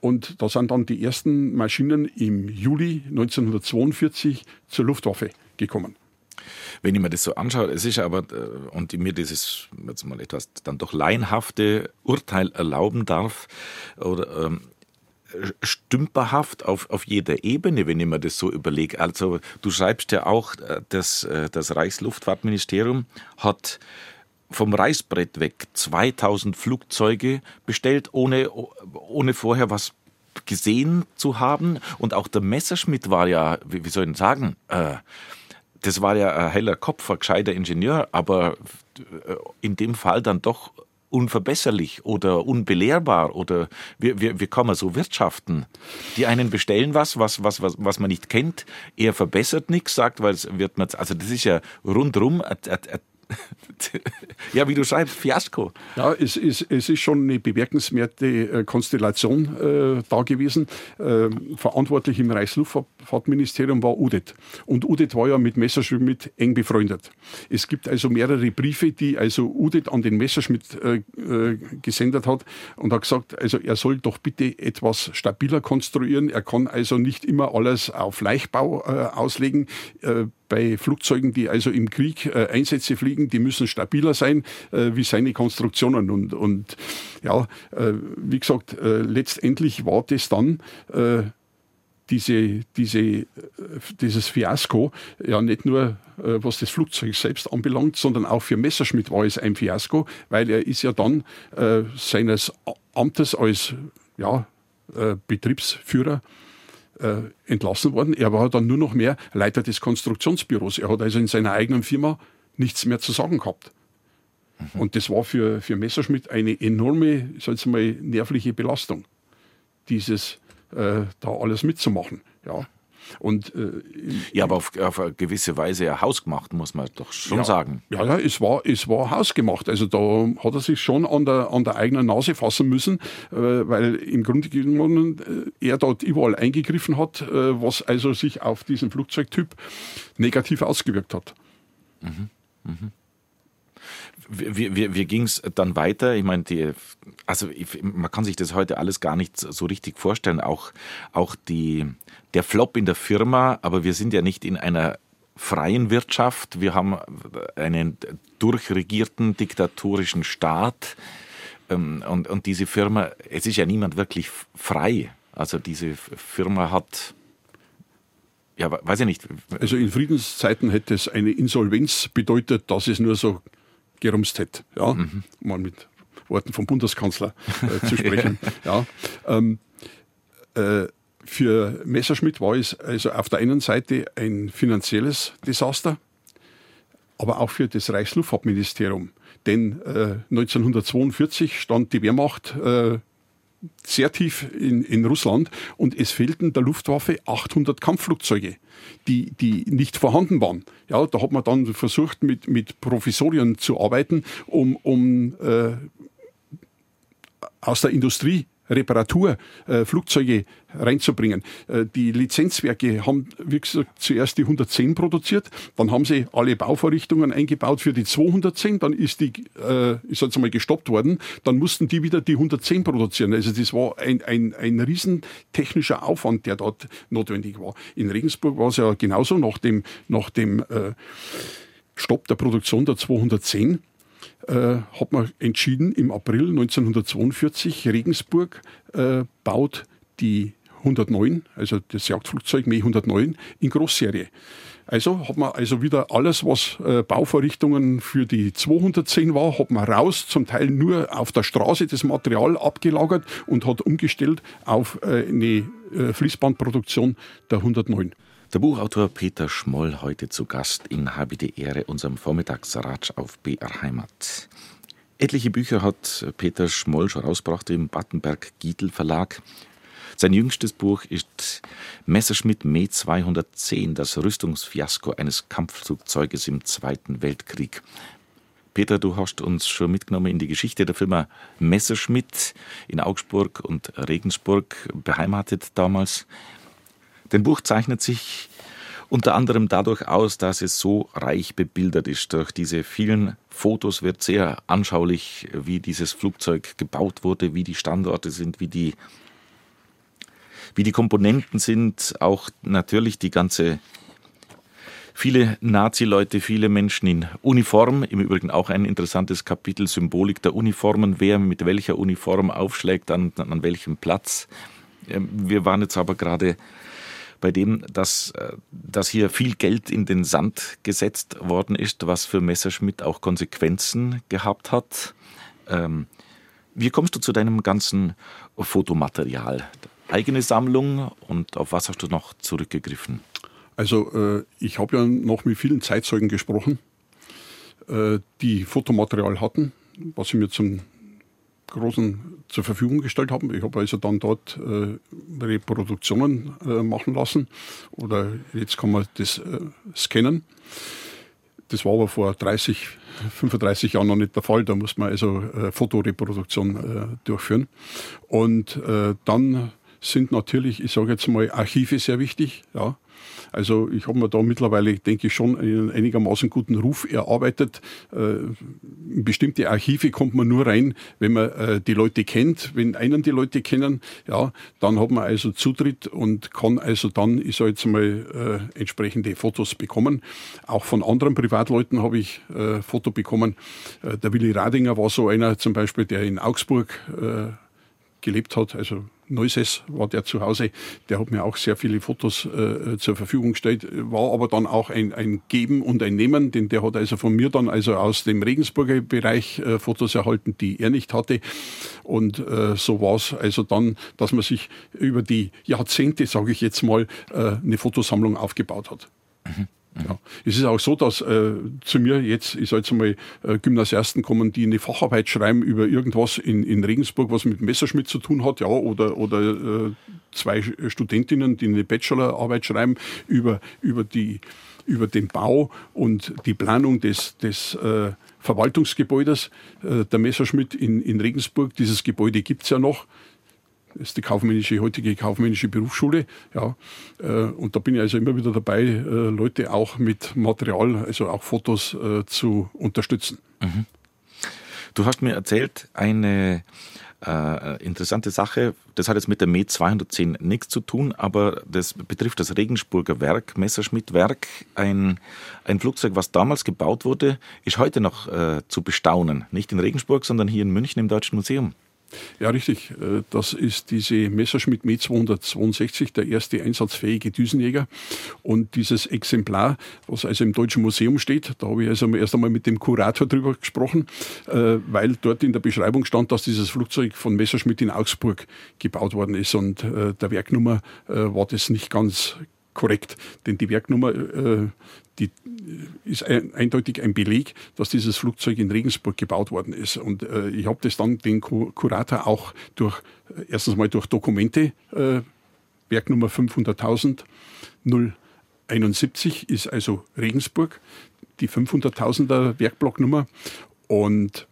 Und da sind dann die ersten Maschinen im Juli 1942 zur Luftwaffe gekommen. Wenn ich mir das so anschaue, es ist aber, äh, und mir dieses, jetzt mal etwas dann doch laienhafte Urteil erlauben darf, oder ähm, stümperhaft auf, auf jeder Ebene, wenn ich mir das so überlege. Also du schreibst ja auch, äh, dass äh, das Reichsluftfahrtministerium hat vom Reißbrett weg 2000 Flugzeuge bestellt, ohne, ohne vorher was gesehen zu haben. Und auch der Messerschmidt war ja, wie, soll ich sagen, äh, das war ja ein heller Kopf, ein gescheiter Ingenieur, aber in dem Fall dann doch unverbesserlich oder unbelehrbar oder wie, wie, wie kann man so wirtschaften? Die einen bestellen was, was, was, was, was man nicht kennt, er verbessert nichts, sagt, weil es wird man, also das ist ja rundrum ein, ein, ein ja, wie du schreibst, Fiasko. Ja, es, es, es ist schon eine bemerkenswerte äh, Konstellation äh, da gewesen. Äh, verantwortlich im Reichsluftfahrtministerium war UDET. Und UDET war ja mit Messerschmitt eng befreundet. Es gibt also mehrere Briefe, die also UDET an den Messerschmitt äh, äh, gesendet hat und hat gesagt, also er soll doch bitte etwas stabiler konstruieren. Er kann also nicht immer alles auf Leichtbau äh, auslegen bei Flugzeugen, die also im Krieg äh, Einsätze fliegen, die müssen stabiler sein äh, wie seine Konstruktionen. Und, und ja, äh, wie gesagt, äh, letztendlich war das dann äh, diese, diese, äh, dieses Fiasko, ja nicht nur was das Flugzeug selbst anbelangt, sondern auch für Messerschmitt war es ein Fiasko, weil er ist ja dann seines Amtes als ja, Betriebsführer äh, entlassen worden. Er war dann nur noch mehr Leiter des Konstruktionsbüros. Er hat also in seiner eigenen Firma nichts mehr zu sagen gehabt. Mhm. Und das war für, für Messerschmidt eine enorme, ich mal, nervliche Belastung, dieses äh, da alles mitzumachen. Ja. Und, äh, ja, aber auf, auf, eine gewisse Weise ja hausgemacht, muss man doch schon ja, sagen. Ja, ja, es war, es war hausgemacht. Also da hat er sich schon an der, an der eigenen Nase fassen müssen, äh, weil im Grunde genommen äh, er dort überall eingegriffen hat, äh, was also sich auf diesen Flugzeugtyp negativ ausgewirkt hat. Mhm. Mhm. Wie, wie, wie ging es dann weiter? Ich meine, die, also ich, man kann sich das heute alles gar nicht so richtig vorstellen. Auch, auch die, der Flop in der Firma, aber wir sind ja nicht in einer freien Wirtschaft. Wir haben einen durchregierten diktatorischen Staat. Ähm, und, und diese Firma, es ist ja niemand wirklich frei. Also diese Firma hat ja, weiß ich nicht. Also in Friedenszeiten hätte es eine Insolvenz bedeutet, dass es nur so gerumst hätte. Ja? Mhm. Mal mit Worten vom Bundeskanzler äh, zu sprechen. ja. Ähm, äh, für Messerschmitt war es also auf der einen Seite ein finanzielles Desaster, aber auch für das Reichsluftfahrtministerium. Denn äh, 1942 stand die Wehrmacht äh, sehr tief in, in Russland und es fehlten der Luftwaffe 800 Kampfflugzeuge, die, die nicht vorhanden waren. Ja, da hat man dann versucht, mit, mit Provisorien zu arbeiten, um, um äh, aus der Industrie Reparatur äh, reinzubringen. Äh, die Lizenzwerke haben, wie gesagt, zuerst die 110 produziert, dann haben sie alle Bauvorrichtungen eingebaut für die 210, dann ist die, äh, ist jetzt mal gestoppt worden, dann mussten die wieder die 110 produzieren. Also das war ein, ein, ein riesen technischer Aufwand, der dort notwendig war. In Regensburg war es ja genauso nach dem, nach dem Stopp der Produktion der 210 äh, hat man entschieden, im April 1942, Regensburg äh, baut die 109, also das Jagdflugzeug Me 109, in Großserie. Also hat man also wieder alles, was äh, Bauvorrichtungen für die 210 war, hat man raus, zum Teil nur auf der Straße das Material abgelagert und hat umgestellt auf äh, eine äh, Fließbandproduktion der 109. Der Buchautor Peter Schmoll heute zu Gast in Habe die Ehre, unserem Vormittagsratsch auf BR Heimat. Etliche Bücher hat Peter Schmoll schon rausgebracht im Battenberg-Giedel Verlag. Sein jüngstes Buch ist Messerschmitt Me 210, das Rüstungsfiasko eines Kampfflugzeuges im Zweiten Weltkrieg. Peter, du hast uns schon mitgenommen in die Geschichte der Firma Messerschmitt in Augsburg und Regensburg beheimatet damals. Dein Buch zeichnet sich unter anderem dadurch aus, dass es so reich bebildert ist. Durch diese vielen Fotos wird sehr anschaulich, wie dieses Flugzeug gebaut wurde, wie die Standorte sind, wie die wie die Komponenten sind, auch natürlich die ganze viele Nazi-Leute, viele Menschen in Uniform, im Übrigen auch ein interessantes Kapitel Symbolik der Uniformen, wer mit welcher Uniform aufschlägt, an, an welchem Platz. Ähm, wir waren jetzt aber gerade bei dem, dass, äh, dass hier viel Geld in den Sand gesetzt worden ist, was für Messerschmitt auch Konsequenzen gehabt hat. Ähm, wie kommst du zu deinem ganzen Fotomaterial? eigene Sammlung und auf was hast du noch zurückgegriffen? Also äh, ich habe ja noch mit vielen Zeitzeugen gesprochen, äh, die Fotomaterial hatten, was sie mir zum großen zur Verfügung gestellt haben. Ich habe also dann dort äh, Reproduktionen äh, machen lassen oder jetzt kann man das äh, scannen. Das war aber vor 30, 35 Jahren noch nicht der Fall. Da muss man also äh, Fotoreproduktion äh, durchführen. Und äh, dann sind natürlich, ich sage jetzt mal, Archive sehr wichtig. Ja. Also ich habe mir da mittlerweile, denke ich, schon einen einigermaßen guten Ruf erarbeitet. Äh, in bestimmte Archive kommt man nur rein, wenn man äh, die Leute kennt. Wenn einen die Leute kennen, ja, dann hat man also Zutritt und kann also dann, ich sage jetzt mal, äh, entsprechende Fotos bekommen. Auch von anderen Privatleuten habe ich äh, Foto bekommen. Der Willi Radinger war so einer zum Beispiel, der in Augsburg gelebt hat, also Neuses war der zu Hause, der hat mir auch sehr viele Fotos äh, zur Verfügung gestellt, war aber dann auch ein, ein Geben und ein Nehmen, denn der hat also von mir dann also aus dem Regensburger Bereich äh, Fotos erhalten, die er nicht hatte. Und äh, so war es also dann, dass man sich über die Jahrzehnte, sage ich jetzt mal, äh, eine Fotosammlung aufgebaut hat. Mhm. Ja. Es ist auch so, dass äh, zu mir jetzt, ich sage jetzt mal, äh, Gymnasiasten kommen, die eine Facharbeit schreiben über irgendwas in, in Regensburg, was mit Messerschmitt zu tun hat, ja, oder, oder äh, zwei Studentinnen, die eine Bachelorarbeit schreiben über, über, die, über den Bau und die Planung des, des äh, Verwaltungsgebäudes äh, der Messerschmitt in, in Regensburg. Dieses Gebäude gibt's ja noch. Das ist die kaufmännische, heutige kaufmännische Berufsschule. Ja. Äh, und da bin ich also immer wieder dabei, äh, Leute auch mit Material, also auch Fotos äh, zu unterstützen. Mhm. Du hast mir erzählt, eine äh, interessante Sache, das hat jetzt mit der Med 210 nichts zu tun, aber das betrifft das Regensburger Werk, Messerschmitt-Werk, ein, ein Flugzeug, was damals gebaut wurde, ist heute noch äh, zu bestaunen. Nicht in Regensburg, sondern hier in München im Deutschen Museum. Ja, richtig. Äh, das ist diese Messerschmitt Me 262, der erste einsatzfähige Düsenjäger. Und dieses Exemplar, was also im Deutschen Museum steht, da habe ich also erst einmal mit dem Kurator drüber gesprochen, äh, weil dort in der Beschreibung stand, dass dieses Flugzeug von Messerschmitt in Augsburg gebaut worden ist. Und äh, der Werknummer war das nicht ganz korrekt, denn die Werknummer, äh, die ist ein, eindeutig ein Beleg, dass dieses Flugzeug in Regensburg gebaut worden ist. Und äh, ich habe das dann den Kurator auch durch, äh, erstens mal durch Dokumente, äh, Werknummer 500.000 071 ist also Regensburg, die 500.000er Werkblocknummer. Und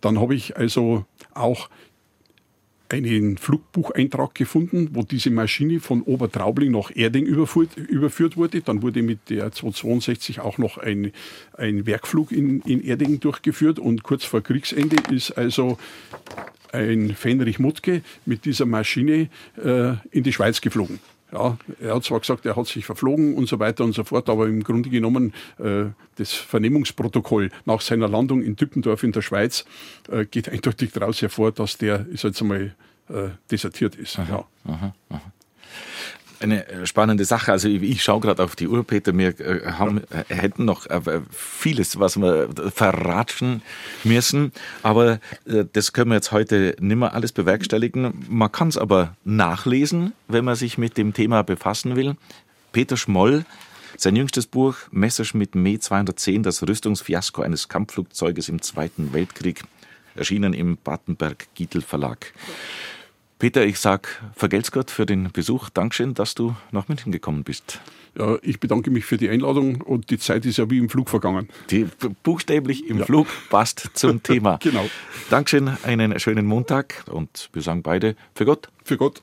dann habe ich also auch einen Flugbucheintrag gefunden, wo diese Maschine von Obertraubling nach Erding überführt, überführt wurde. Dann wurde mit der 262 auch noch ein, ein Werkflug in, in Erding durchgeführt und kurz vor Kriegsende ist also ein Fenrich Mutke mit dieser Maschine äh, in die Schweiz geflogen. Ja, er hat zwar gesagt, er hat sich verflogen und so weiter und so fort, aber im Grunde genommen äh, das Vernehmungsprotokoll nach seiner Landung in Düppendorf in der Schweiz äh, geht eindeutig daraus hervor, dass der, sag jetzt einmal, äh, desertiert ist. Aha, ja. aha, aha. Eine äh, spannende Sache. Also ich, ich schaue gerade auf die Uhr, Peter. Wir äh, haben, äh, hätten noch äh, vieles, was wir verratschen müssen. Aber äh, das können wir jetzt heute nicht mehr alles bewerkstelligen. Man kann es aber nachlesen, wenn man sich mit dem Thema befassen will. Peter Schmoll, sein jüngstes Buch Messerschmitt Me 210, das Rüstungsfiasko eines Kampfflugzeuges im Zweiten Weltkrieg, erschienen im Badenberg-Gietel Verlag. Peter, ich sag vergelt's Gott für den Besuch. Dankeschön, dass du nach München gekommen bist. Ja, ich bedanke mich für die Einladung und die Zeit ist ja wie im Flug vergangen. Die buchstäblich im ja. Flug passt zum Thema. genau. Dankeschön, einen schönen Montag und wir sagen beide für Gott. Für Gott.